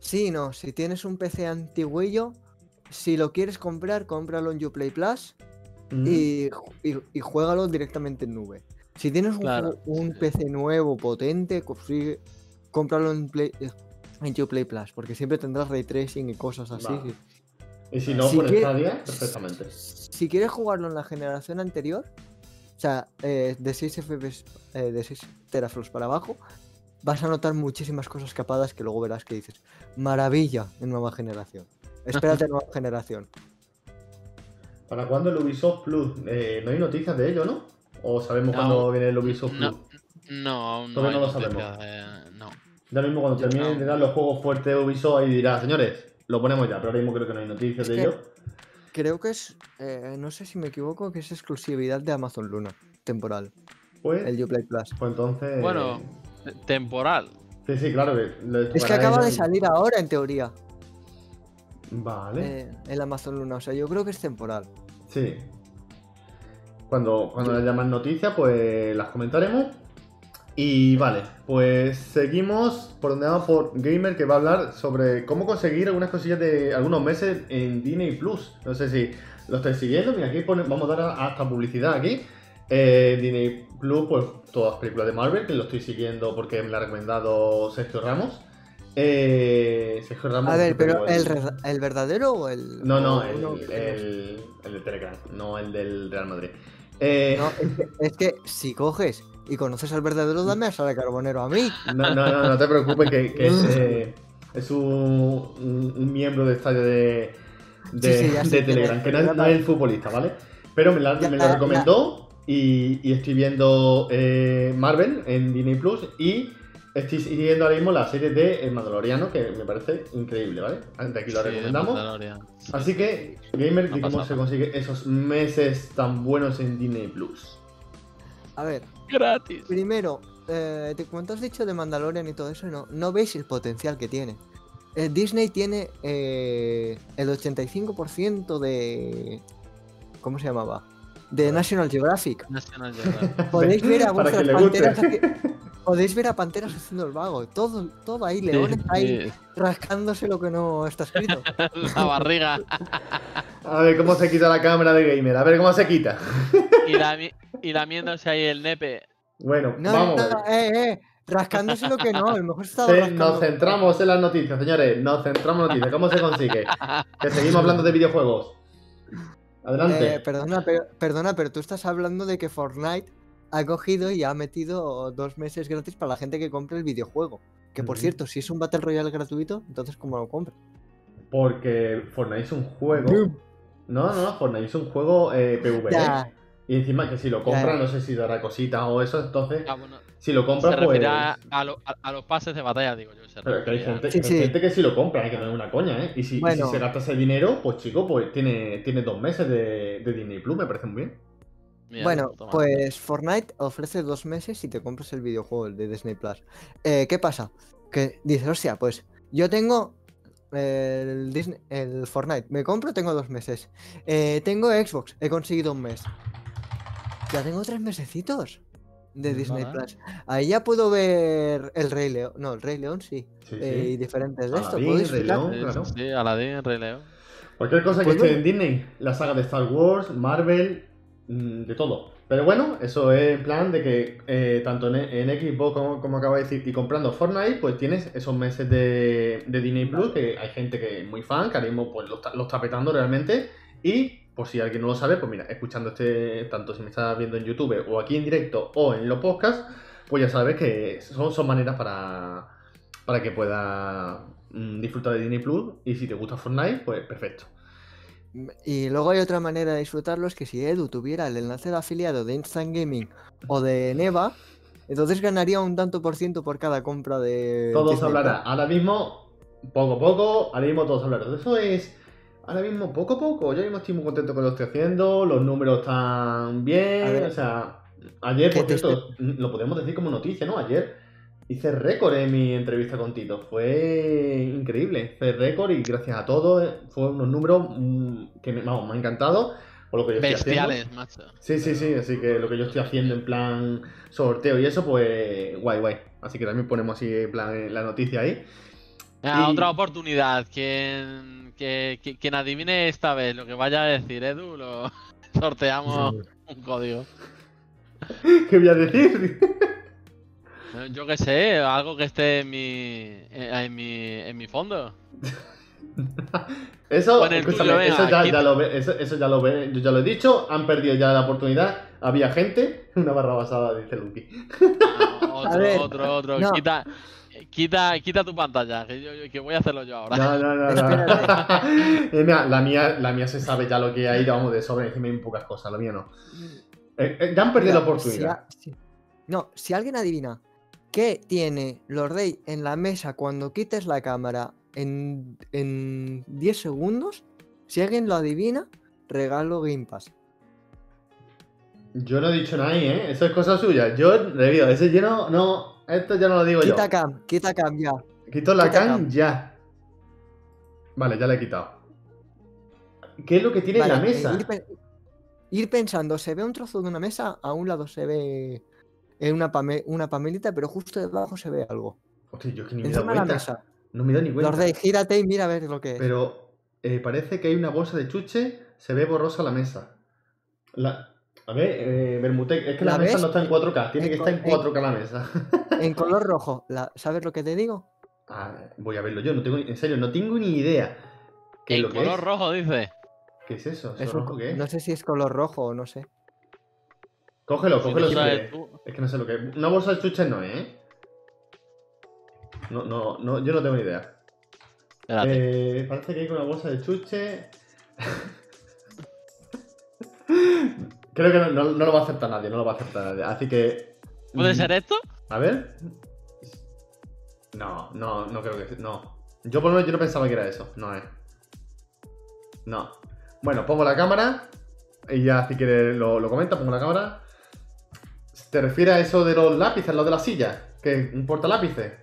Sí, no, si tienes un PC antiguillo, si lo quieres comprar, cómpralo en Uplay Plus mm, y, y, y juégalo directamente en nube. Si tienes un, Claro. PC nuevo, potente, consigue- cómpralo en, Play, eh, en Uplay Plus, porque siempre tendrás ray tracing y cosas así. Y si no, si por quiere- Stadia, perfectamente. Si quieres jugarlo en la generación anterior, o sea, eh, de 6 FPS, eh, de 6 teraflops para abajo, vas a notar muchísimas cosas capadas que luego verás que dices, maravilla en nueva generación. Espérate nueva generación. ¿Para cuándo el Ubisoft Plus? Eh, no hay noticias de ello, ¿no? ¿O sabemos No. cuándo viene el Ubisoft Plus? No, no, aún no. Todavía hay no lo noticias de- no. Ya mismo cuando Yo terminen no. de dar los juegos fuertes de Ubisoft ahí dirá, señores, lo ponemos ya, pero ahora mismo creo que no hay noticias Es de ello. creo que es, eh, no sé si me equivoco, que es exclusividad de Amazon Luna, temporal, Pues, el Uplay Plus. pues entonces. Bueno, temporal. Sí, sí, claro. que lo Es que acaba de salir ahora, en teoría, Vale. eh, el Amazon Luna. O sea, yo creo que es temporal. Sí. Cuando, cuando le llaman noticias, pues las comentaremos. Y vale, pues seguimos por donde vamos por Gamer que va a hablar sobre cómo conseguir algunas cosillas de algunos meses en Disney Plus. No sé si lo estáis siguiendo. Mira, aquí pone- vamos a dar hasta publicidad aquí. Eh, Disney Plus, pues todas las películas de Marvel, que lo estoy siguiendo porque me la ha recomendado Sergio Ramos. Eh, Sergio Ramos. A ver, pero ¿el, el verdadero o el.? No, no, el, el, el de Telegram, no el del Real Madrid. Eh, No, es que, es que si coges y conoces al verdadero, dame a Sara Carbonero a mí. no, no, no, no te preocupes, que, que es, eh, es un, un- miembro de estadio de, de, Sí, sí, Telegram, que no es, pero no es el futbolista, ¿vale? Pero me, la- Ya, me lo recomendó y, y estoy viendo eh, Marvel en Disney Plus y estoy siguiendo ahora mismo la serie de El Mandaloriano, que me parece increíble, ¿vale? De aquí lo Sí, recomendamos. Así sí, que. Gamer, No ¿y cómo se consigue esos meses tan buenos en Disney Plus? A ver, Gratis. primero, eh, te has dicho de Mandalorian y todo eso, no, no veis el potencial que tiene. Eh, Disney tiene eh, el 85% de. ¿Cómo se llamaba? De National Geographic. National Geographic. Podéis ver a Para que vuestras le guste. panteras. Podéis ver a panteras haciendo el vago. Todo, todo ahí, leones ahí Sí, rascándose lo que no está escrito. La barriga. A ver cómo se quita la cámara de Gamer, a ver cómo se quita. Y, lami- y lamiéndose ahí el nepe. Bueno, No, vamos. no, eh, eh. Rascándose lo que no, a lo mejor Sí, rascando. nos centramos en las noticias, señores. Nos centramos en noticias. ¿Cómo se consigue? Que seguimos hablando de videojuegos. Adelante. Eh, perdona, pero, perdona, pero tú estás hablando de que Fortnite ha cogido y ha metido dos meses gratis para la gente que compre el videojuego. Que por cierto, si es un Battle Royale gratuito, entonces ¿cómo lo compra? Porque Fortnite es un juego. No, no, no, Fortnite es un juego eh, PvE. Ya, Y encima que si lo compra, Ya. no sé si dará cositas o eso. Entonces, Ah, bueno, si lo se compra, pues. refiere a, lo- a- a los pases de batalla, digo yo. se Pero que hay gente, Sí, hay sí. gente que sí lo compra, ¿eh? que es una coña, ¿eh? Y si, y si se gasta ese dinero, pues chico, pues tiene, tiene dos meses de, de Disney Plus, me parece muy bien. Mira, bueno, toma. pues Fortnite ofrece dos meses si te compras el videojuego, el de Disney Plus. Eh, ¿Qué pasa? Que dices, hostia, pues yo tengo el, Disney, el Fortnite, me compro, tengo dos meses. Eh, tengo Xbox, he conseguido un mes. Ya tengo tres mesecitos de Disney nada. Plus. Ahí ya puedo ver el Rey León. No, el Rey León sí. Sí, eh, y diferentes de esto. Aladdin, Puedo Rey. León. Sí, claro. sí, Aladdin, Rey León. Cualquier cosa que Pues esté en Disney, la saga de Star Wars, Marvel, de todo. Pero bueno, eso es en plan de que eh, tanto en, en Xbox como, como acabo de decir, y comprando Fortnite, pues tienes esos meses de, de Disney Plus, que hay gente que es muy fan, que ahora mismo pues, lo, lo está petando realmente. Y por si alguien no lo sabe, pues mira, escuchando este, tanto si me estás viendo en YouTube o aquí en directo o en los podcasts, pues ya sabes que son, son maneras para, para que puedas mm, disfrutar de Disney Plus. Y si te gusta Fortnite, pues perfecto. Y luego hay otra manera de disfrutarlo, es que si Edu tuviera el enlace de afiliado de Instant Gaming o de Neva, entonces ganaría un tanto por ciento por cada compra de... Todo se Disney hablará. Ahora mismo, poco a poco, ahora mismo todo se hablará. Eso es. Ahora mismo, poco a poco. Yo mismo estoy muy contento con lo que estoy haciendo. Los números están A bien. ver. o sea, ayer, por cierto, lo podemos decir como noticia, ¿no? Ayer hice récord en mi entrevista con Tito. Fue increíble. Hice récord y gracias a todo, eh, fue unos números mm, que me, vamos, me han encantado. Por lo que yo estoy haciendo. Bestiales, macho. Sí, sí, sí, así que lo que yo estoy haciendo en plan sorteo y eso, pues guay, guay. Así que también ponemos así en plan eh, la noticia ahí. Y- Otra oportunidad. Quien, que, que- quien adivine esta vez lo que vaya a decir Edu, lo sorteamos un código. ¿Qué voy a decir? Yo qué sé, algo que esté en mi, en, mi, en mi fondo. Eso, tuyo, venga, eso, ya, ya lo ve, eso, eso ya lo ve, yo ya lo he dicho, han perdido ya la oportunidad, había gente, una barra basada, dice Lucky. Ah, otro, ver, otro, otro. no. Quita, quita, quita tu pantalla, que, yo, yo- que voy a hacerlo yo ahora. No, no, no, no. Eh, mira, la mía, la mía se sabe ya lo que hay, vamos de sobre, encima hay pocas cosas, la mía no. Eh, eh, ya han perdido la oportunidad. si a- si- No, si alguien adivina qué tiene los rey en la mesa cuando quites la cámara en, en 10 segundos, si alguien lo adivina, regalo Game Pass. Yo no he dicho nada ahí, ¿eh? Eso es cosa suya. Yo, debido, ese lleno, no, esto ya no lo digo yo. Quita cam, quita cam ya. Quito la quita cam. ya. Vale, ya la he quitado. ¿Qué es lo que tiene en la eh, mesa? ir pensando, se ve un trozo de una mesa, a un lado se ve eh, una, pame- una pamelita, pero justo debajo se ve algo. Hostia, yo es que ni me he dado la cuenta. mesa. No me he dado ni cuenta. Lorde, gírate y mira a ver lo que es. Pero eh, parece que hay una bolsa de chuche, se ve borrosa la mesa. La... A ver, eh, Bermutec, es que la, ¿La mesa ves? no está en 4K, tiene En que estar en co- en- 4K la mesa. En color rojo, la- ¿sabes lo que te digo? Ah, voy a verlo yo, no tengo, ni- en serio, no tengo ni idea. ¿Qué es En lo que color es? rojo, dice. ¿Qué es eso? ¿Eso Es un rojo qué es? No sé si es color rojo o no sé. Cógelo, cógelo si. Es que no sé lo que es. Una bolsa de chuches no es, ¿eh? No, no, no, yo no tengo ni idea. Eh, parece que hay una bolsa de chuche. Creo que no, no- no lo va a aceptar nadie, no lo va a aceptar nadie. Así que. ¿Puede mm, ser esto? A ver. No, no, no creo que. No. Yo por lo menos yo no pensaba que era eso. No es. No. Bueno, pongo la cámara. Y ya si quieres lo, lo comenta, pongo la cámara. ¿Te refieres a eso de los lápices, lo de la silla? ¿Que un portalápices?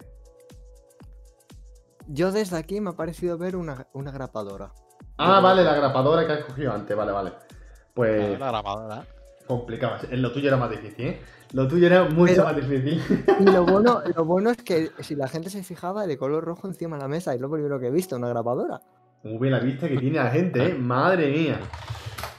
Yo desde aquí me ha parecido ver una, una grapadora. Ah, vale, la grapadora que has cogido antes, vale, vale. Pues La grabadora. complicado. En lo tuyo era más difícil, ¿eh? Lo tuyo era mucho Pero- más difícil. Y lo bueno, lo bueno es que si la gente se fijaba de color rojo encima de la mesa, es lo primero que he visto, una grapadora. Uy, la vista que tiene la gente, ¿eh? Madre mía.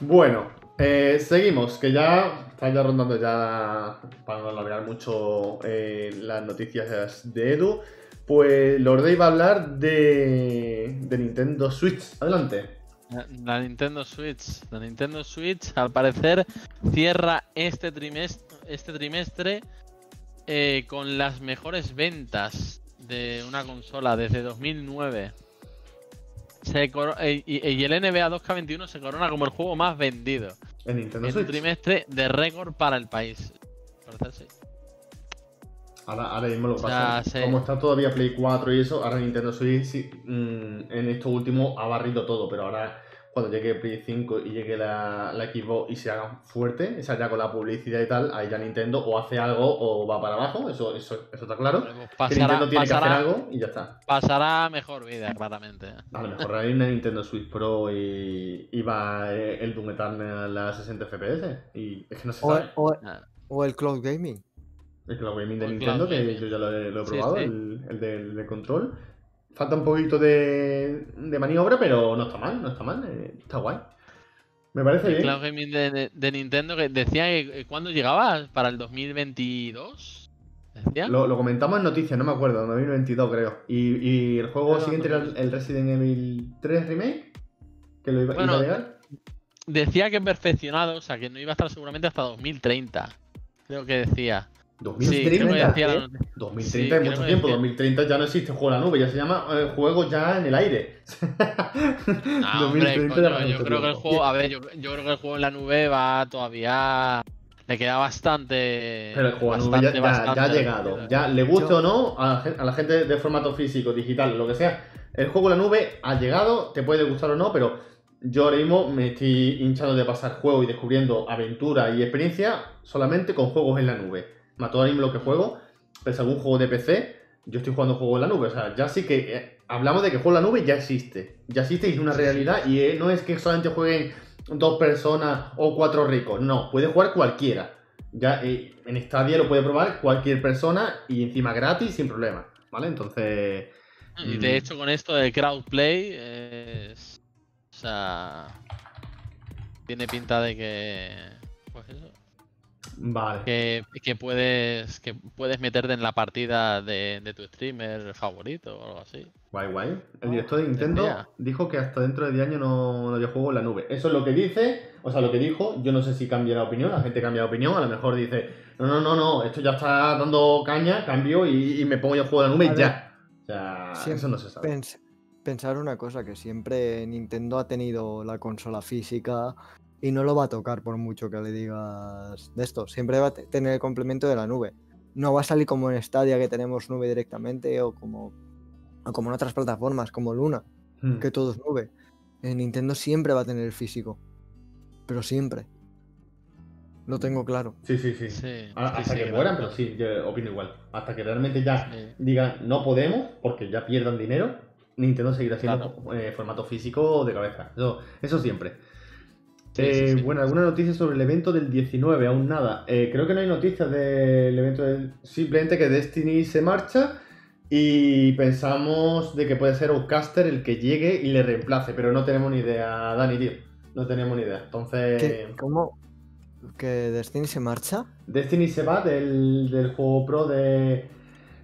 Bueno, eh, seguimos, que ya está ya rondando ya, para no alargar mucho eh, las noticias de Edu. Pues Lorde iba a hablar de, de Nintendo Switch. Adelante. La- La Nintendo Switch. La Nintendo Switch, al parecer, cierra este trimestre, este trimestre eh, con las mejores ventas de una consola desde 2009. Se eh, y, y el NBA 2K21 se corona como el juego más vendido En Nintendo en un Switch. trimestre de récord para el país. Ahora, ahora mismo lo O pasa. sea, Como está todavía Play 4 y eso, ahora Nintendo Switch sí, mm, en esto último ha barrido todo, pero ahora cuando llegue Play 5 y llegue la, la Xbox y se haga fuerte, o sea, ya con la publicidad y tal, ahí ya Nintendo o hace algo o va para abajo, eso, eso, eso está claro. Que Nintendo tiene que hacer algo y ya está. pasará mejor vida, claramente. A lo mejor hay una Nintendo Switch Pro y, y va eh, el Doom Eternal a 60 FPS. Y es que no se O, sabe. o- Ah, o el cloud gaming. El Cloud Gaming de O el Nintendo, Cloud que Gaming. yo ya lo he, lo he probado, sí. El, el del de control. Falta un poquito de, de maniobra, pero no está mal, no está mal, eh, está guay. Me parece El bien. Cloud Gaming de, de- de Nintendo que decía que eh, cuándo llegaba para el 2022. Decía. Lo, lo comentamos en noticias, no me acuerdo, 2022 creo. Y, y el juego siguiente era el, Resident Evil 3 Remake, que lo iba, iba Bueno, a llegar. Decía que perfeccionado, o sea que no iba a estar seguramente hasta 2030. Creo que decía. Sí, creo que 2030. decía la ¿eh? noticia. 2030 Sí, es mucho tiempo, decía. 2030 ya no existe juego en la nube, ya se llama eh, juego ya en el aire. No, hombre, 2030 coño, ya pasa yo creo que el juego, a ver, yo, yo creo que el juego en la nube va todavía. Le queda bastante. Pero el juego en nube ya, bastante, ya- ha llegado. Ya le guste Yo- o no a la, gen- a la gente de formato físico, digital, lo que sea. El juego en la nube ha llegado, te puede gustar o no, pero yo ahora mismo me estoy hinchando de pasar juego y descubriendo aventura y experiencia solamente con juegos en la nube. Todo ahora mismo lo que juego, pues algún juego de PC, yo estoy jugando juegos en la nube. O sea, ya sí que eh, hablamos de que juego en la nube ya existe. Ya existe y es una realidad. Y eh, no es que solamente jueguen dos personas o cuatro ricos. No, puede jugar cualquiera. Ya eh, en Stadia lo puede probar cualquier persona y encima gratis sin problema. ¿Vale? Entonces. Y Mm. de hecho, con esto de crowdplay, es. O sea. Tiene pinta de que. Pues eso. Vale. Que, que puedes que puedes meterte en la partida de, de tu streamer favorito o algo así. Guay, guay. El director de Nintendo tendría. dijo que hasta dentro de 10 años no, no había juego en la nube. Eso es lo que dice, o sea, lo que dijo. Yo no sé si cambia la opinión, la gente cambia de opinión. A lo mejor dice, no, no, no, no, esto ya está dando caña, cambio y, y me pongo yo a juego en la nube y ya. O sea, siempre eso no se sabe. Pens- pensar una cosa, que siempre Nintendo ha tenido la consola física y no lo va a tocar por mucho que le digas de esto. Siempre va a te- tener el complemento de la nube. No va a salir como en Stadia que tenemos nube directamente o como, o como en otras plataformas como Luna, Hmm. que todo es nube. En Nintendo siempre va a tener el físico. pero siempre. Lo tengo claro. Sí, sí, sí. Sí, A- sí, Hasta sí, que claro. mueran, pero sí, yo opino igual. Hasta que realmente ya Sí. digan no podemos, porque ya pierdan dinero, Nintendo seguirá haciendo eh, formato físico de cabeza. Eso, eso siempre. Sí, Eh, sí, sí. Bueno, alguna noticia sobre el evento del 19, aún nada. Eh, creo que no hay noticias del evento del... Simplemente que Destiny se marcha y pensamos de que puede ser Outcaster el que llegue y le reemplace, pero no tenemos ni idea, Dani, tío. No tenemos ni idea. Entonces... ¿Qué- ¿Cómo? ¿Que Destiny se marcha? Destiny se va del, del juego pro de,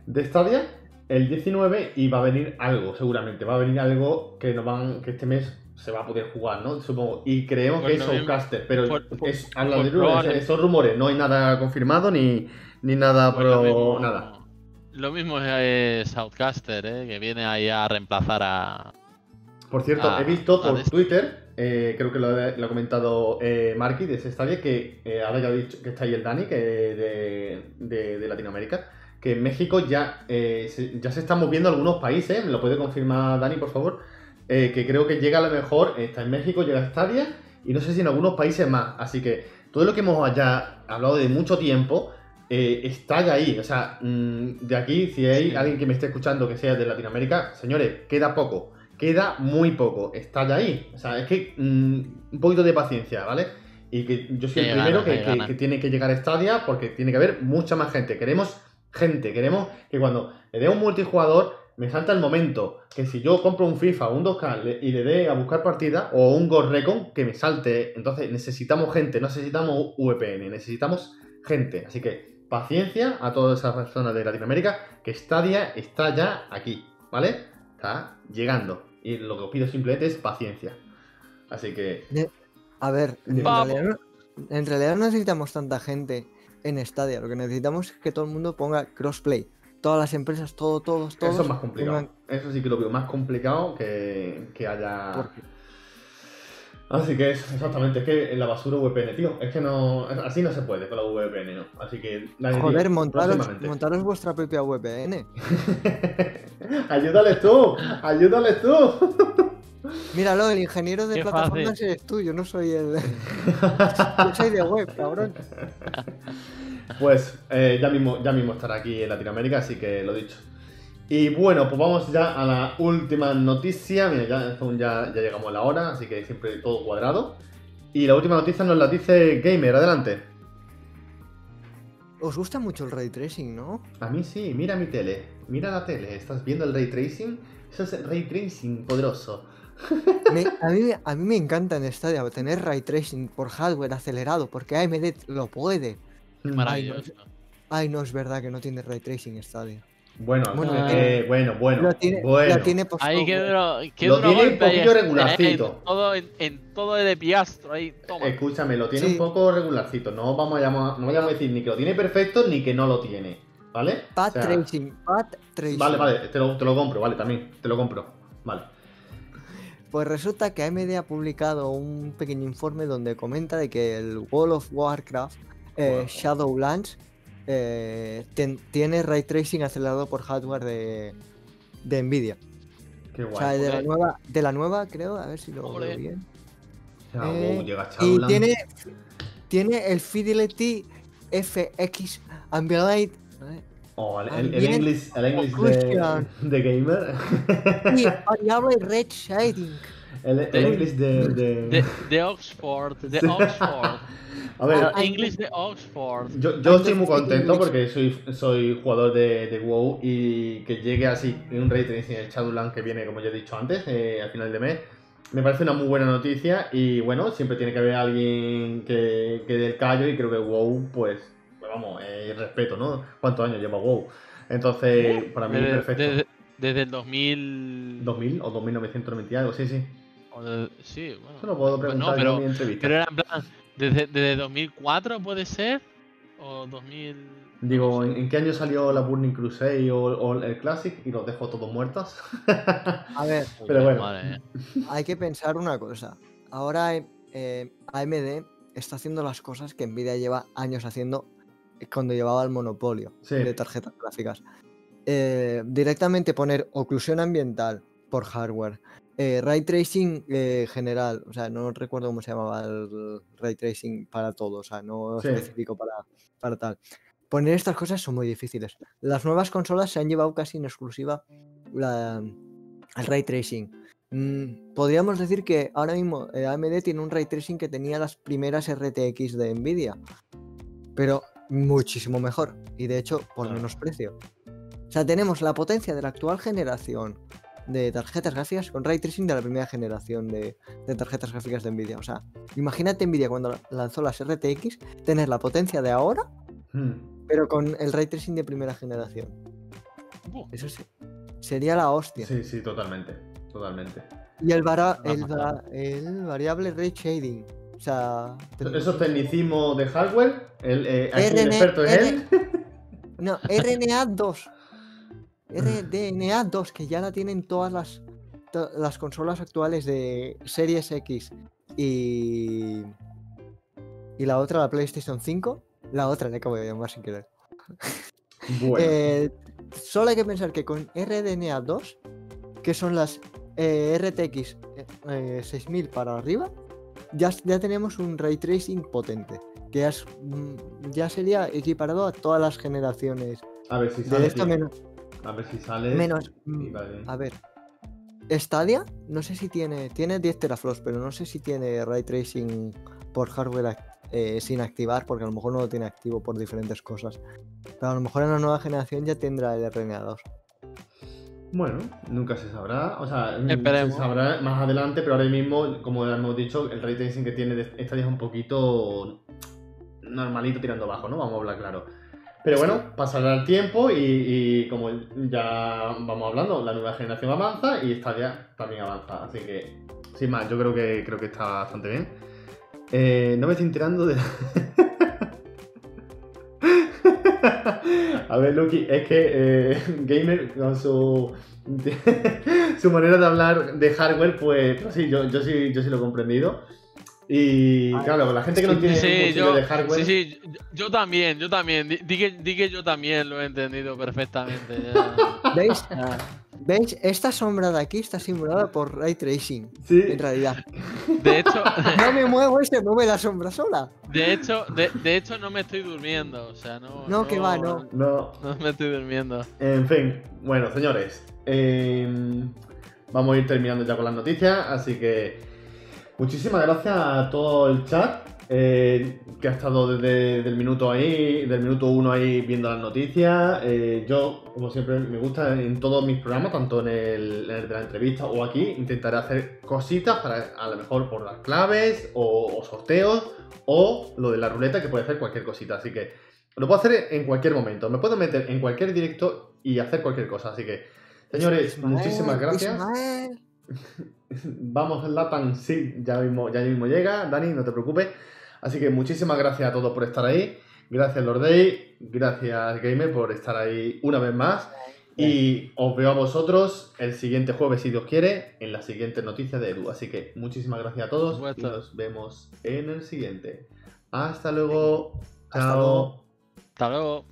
de Stadia el 19 y va a venir algo, seguramente. Va a venir algo que nos van que este mes se va a poder jugar, ¿no? Supongo. Y creemos Pues que es lo mismo- Outcaster, pero es, habla de rumores, rumores, no hay nada confirmado ni, ni nada, Pues pero mismo, nada. Lo mismo es Outcaster, ¿eh? que viene ahí a reemplazar a. Por cierto, a- he visto por. Twitter, eh, creo que lo, ha- lo ha comentado eh, Marky de Stadia, que eh, ahora ya ha dicho que está ahí el Dani, que de, de- de Latinoamérica, que en México ya, eh, se, ya se están moviendo algunos países, me lo puede confirmar Dani, por favor, eh, que creo que llega a lo mejor, está en México, llega a Stadia, y no sé si en algunos países más, así que todo lo que hemos ya hablado de mucho tiempo, eh, está ya ahí, o sea, mm, de aquí, si hay Sí. alguien que me esté escuchando que sea de Latinoamérica, señores, queda poco. Queda muy poco, está ya ahí. O sea, es que mm, un poquito de paciencia, ¿vale? Y que yo soy el primero que tiene que llegar a Stadia porque tiene que haber mucha más gente. Queremos gente, queremos que cuando le dé un multijugador me salta el momento que si yo compro un FIFA o un 2K le- y le dé a buscar partida o un Ghost Recon que me salte. Entonces necesitamos gente, no necesitamos VPN, necesitamos gente. Así que paciencia a todas esas personas de Latinoamérica que Stadia está ya aquí, ¿vale? Está llegando. Y lo que os pido simplemente es paciencia. Así que A ver, en realidad, en realidad no necesitamos tanta gente en Stadia. Lo que necesitamos es que todo el mundo ponga crossplay. Todas las empresas, todo, todos, todos. eso es más complicado. Eso sí que lo veo más complicado que, que haya... Así que es, exactamente, es que en la basura VPN, tío, es que no, así no se puede con la VPN, ¿no? Así que, tío, Joder, montaros, montaros vuestra propia VPN. ayúdales tú, ayúdales tú. Míralo, el ingeniero de Qué plataformas fácil. eres tú, yo no soy el. yo soy de web, cabrón. Pues eh, ya, mismo, ya mismo estará aquí en Latinoamérica, así que lo dicho. Y bueno, pues vamos ya a la última noticia. Mira, ya, aún ya, ya llegamos a la hora, así que siempre todo cuadrado. Y la última noticia nos la dice Gamer, adelante. Os gusta mucho el ray tracing, ¿no? A mí sí, mira mi tele, mira la tele, ¿estás viendo el ray tracing? Eso es ray tracing poderoso. Me- a, mí, me- a mí me encanta en Stadia tener ray tracing por hardware acelerado, porque AMD lo puede. Maravilloso. Ay, no es verdad que no tiene ray tracing Stadia. Bueno, Bueno, eh, bueno, bueno, lo tiene, bueno. lo tiene por Ahí que software. duro, qué Lo duro tiene un poquillo regularcito. En todo, en, en todo de piastro, ahí, toma. Escúchame, lo tiene Sí. un poco regularcito. No vamos a llamar, no vayamos a decir ni que lo tiene perfecto ni que no lo tiene. ¿Vale? O sea, tracing, path tracing. Vale, vale, te lo, te lo compro, vale, también, te lo compro. Vale. Pues resulta que AMD ha publicado un pequeño informe donde comenta de que el World of Warcraft eh, Wow. Shadowlands eh, ten- tiene ray tracing acelerado por hardware de, de Nvidia. Qué O guay. sea, de la nueva, de la nueva creo, a ver si lo veo bien. Ya, eh, wow, llega Y tiene, tiene el Fidelity FX Ambient ¿vale? Oh, el, el, el English, el English de, de gamer. y variable red shading. el, el De- English de. de- De, de Oxford, de Sí. Oxford. A ver, Ah, Ay, English de Oxford. yo, yo estoy muy contento porque soy, soy jugador de, de WoW y que llegue así un ray tracing en el Shadowlands que viene, como ya he dicho antes, eh, al final de mes. Me parece una muy buena noticia y bueno, siempre tiene que haber alguien que, que dé el callo y creo que WoW, pues vamos, eh, respeto, ¿no? ¿Cuántos años lleva WoW? Entonces, para mí es Desde, perfecto. desde- desde el 2000. 2000 o 2990 y algo, sí, sí. o de- sí, bueno. Eso lo puedo Pues preguntar no, yo en pero, mi entrevista. pero era en plan. Desde, desde 2004 puede ser. O 2000. Digo, ¿en, qué año salió la Burning Crusade o, o el Classic? Y los dejo todos muertos. A ver, pero bueno. Madre hay que pensar una cosa. Ahora eh, AMD está haciendo las cosas que Nvidia lleva años haciendo cuando llevaba el monopolio Sí. de tarjetas gráficas. Eh, directamente poner oclusión ambiental por hardware, eh, ray tracing eh, general, o sea, no recuerdo cómo se llamaba el ray tracing para todo, o sea, no Sí. específico para, para tal. Poner estas cosas son muy difíciles. Las nuevas consolas se han llevado casi en exclusiva la- el ray tracing. Mm, podríamos decir que ahora mismo eh, AMD tiene un ray tracing que tenía las primeras RTX de Nvidia, pero muchísimo mejor y de hecho por Claro. menos precio. O sea, tenemos la potencia de la actual generación de tarjetas gráficas con ray tracing de la primera generación de, de tarjetas gráficas de Nvidia. O sea, imagínate Nvidia cuando la- lanzó las RTX, tener la potencia de ahora, Hmm. pero con el ray tracing de primera generación. Eso sí, sería la hostia. Sí, sí, totalmente. Totalmente. Y el, vara- el, el variable ray shading. O sea, Esos tecnicismos de hardware, el, eh, aquí el RN experto es él. No, RNA2. RDNA2, que ya la tienen todas las, to- las consolas actuales de Series X y. Y la otra, la PlayStation 5. La otra, le acabo de llamar sin querer. Bueno, Eh, solo hay que pensar que con RDNA2, que son las eh, RTX eh, eh, 6000 para arriba, ya, ya tenemos un ray tracing potente. Que ya, es, mm, ya sería equiparado a todas las generaciones. a ver si De sale. esto menos. A ver si sale. menos y mm, vale. a ver. Stadia, no sé si tiene. Tiene 10 teraflops, pero no sé si tiene ray tracing por hardware eh, sin activar, porque a lo mejor no lo tiene activo por diferentes cosas. Pero a lo mejor en la nueva generación ya tendrá el RNA2. Bueno, nunca se sabrá. O sea, mm, Esperemos. se sabrá más adelante, pero ahora mismo, como ya hemos dicho, el ray tracing que tiene de Stadia es un poquito normalito tirando abajo, ¿no? Vamos a hablar claro. Pero bueno, pasará el tiempo y, y como ya vamos hablando, la nueva generación avanza y Stadia también avanza. Así que, sin más, yo creo que creo que está bastante bien. Eh, no me estoy enterando de. A ver, Lucky, es que eh, Gamer con su. su manera de hablar de hardware, pues, pues sí, yo, yo sí, yo sí lo he comprendido. Y claro, la gente que no tiene Sí, mucho yo, de hardware. sí, sí, yo, yo también, yo también. Di, di que, di que yo también lo he entendido perfectamente. ¿Veis? ¿Veis? Esta sombra de aquí está simulada por ray tracing. Sí. En realidad. De hecho, No me muevo y se mueve la sombra sola. de hecho, de, de hecho no me estoy durmiendo. O sea, no. No, que va, no. No, No me estoy durmiendo. En fin, bueno, señores, em, vamos a ir terminando ya con las noticias, así que muchísimas gracias a todo el chat eh, que ha estado desde el minuto ahí, del minuto uno ahí viendo las noticias. Eh, yo, como siempre, me gusta en todos mis programas, tanto en el, en el de la entrevista o aquí, intentaré hacer cositas para a lo mejor por las claves o, o sorteos o lo de la ruleta que puede hacer cualquier cosita, así que lo puedo hacer en cualquier momento. Me puedo meter en cualquier directo y hacer cualquier cosa. Así que, señores, Ismael, muchísimas gracias. Ismael. Vamos al Latam, sí, ya mismo, ya mismo llega. Dani, no te preocupes. Así que muchísimas gracias a todos por estar ahí. Gracias, Lordey. Gracias, Gamer, por estar ahí una vez más. Y os veo a vosotros el siguiente jueves, si Dios quiere, en la siguiente noticia de Edu. Así que muchísimas gracias a todos y nos vemos en el siguiente. Hasta luego. Hasta Chao. luego. Hasta luego.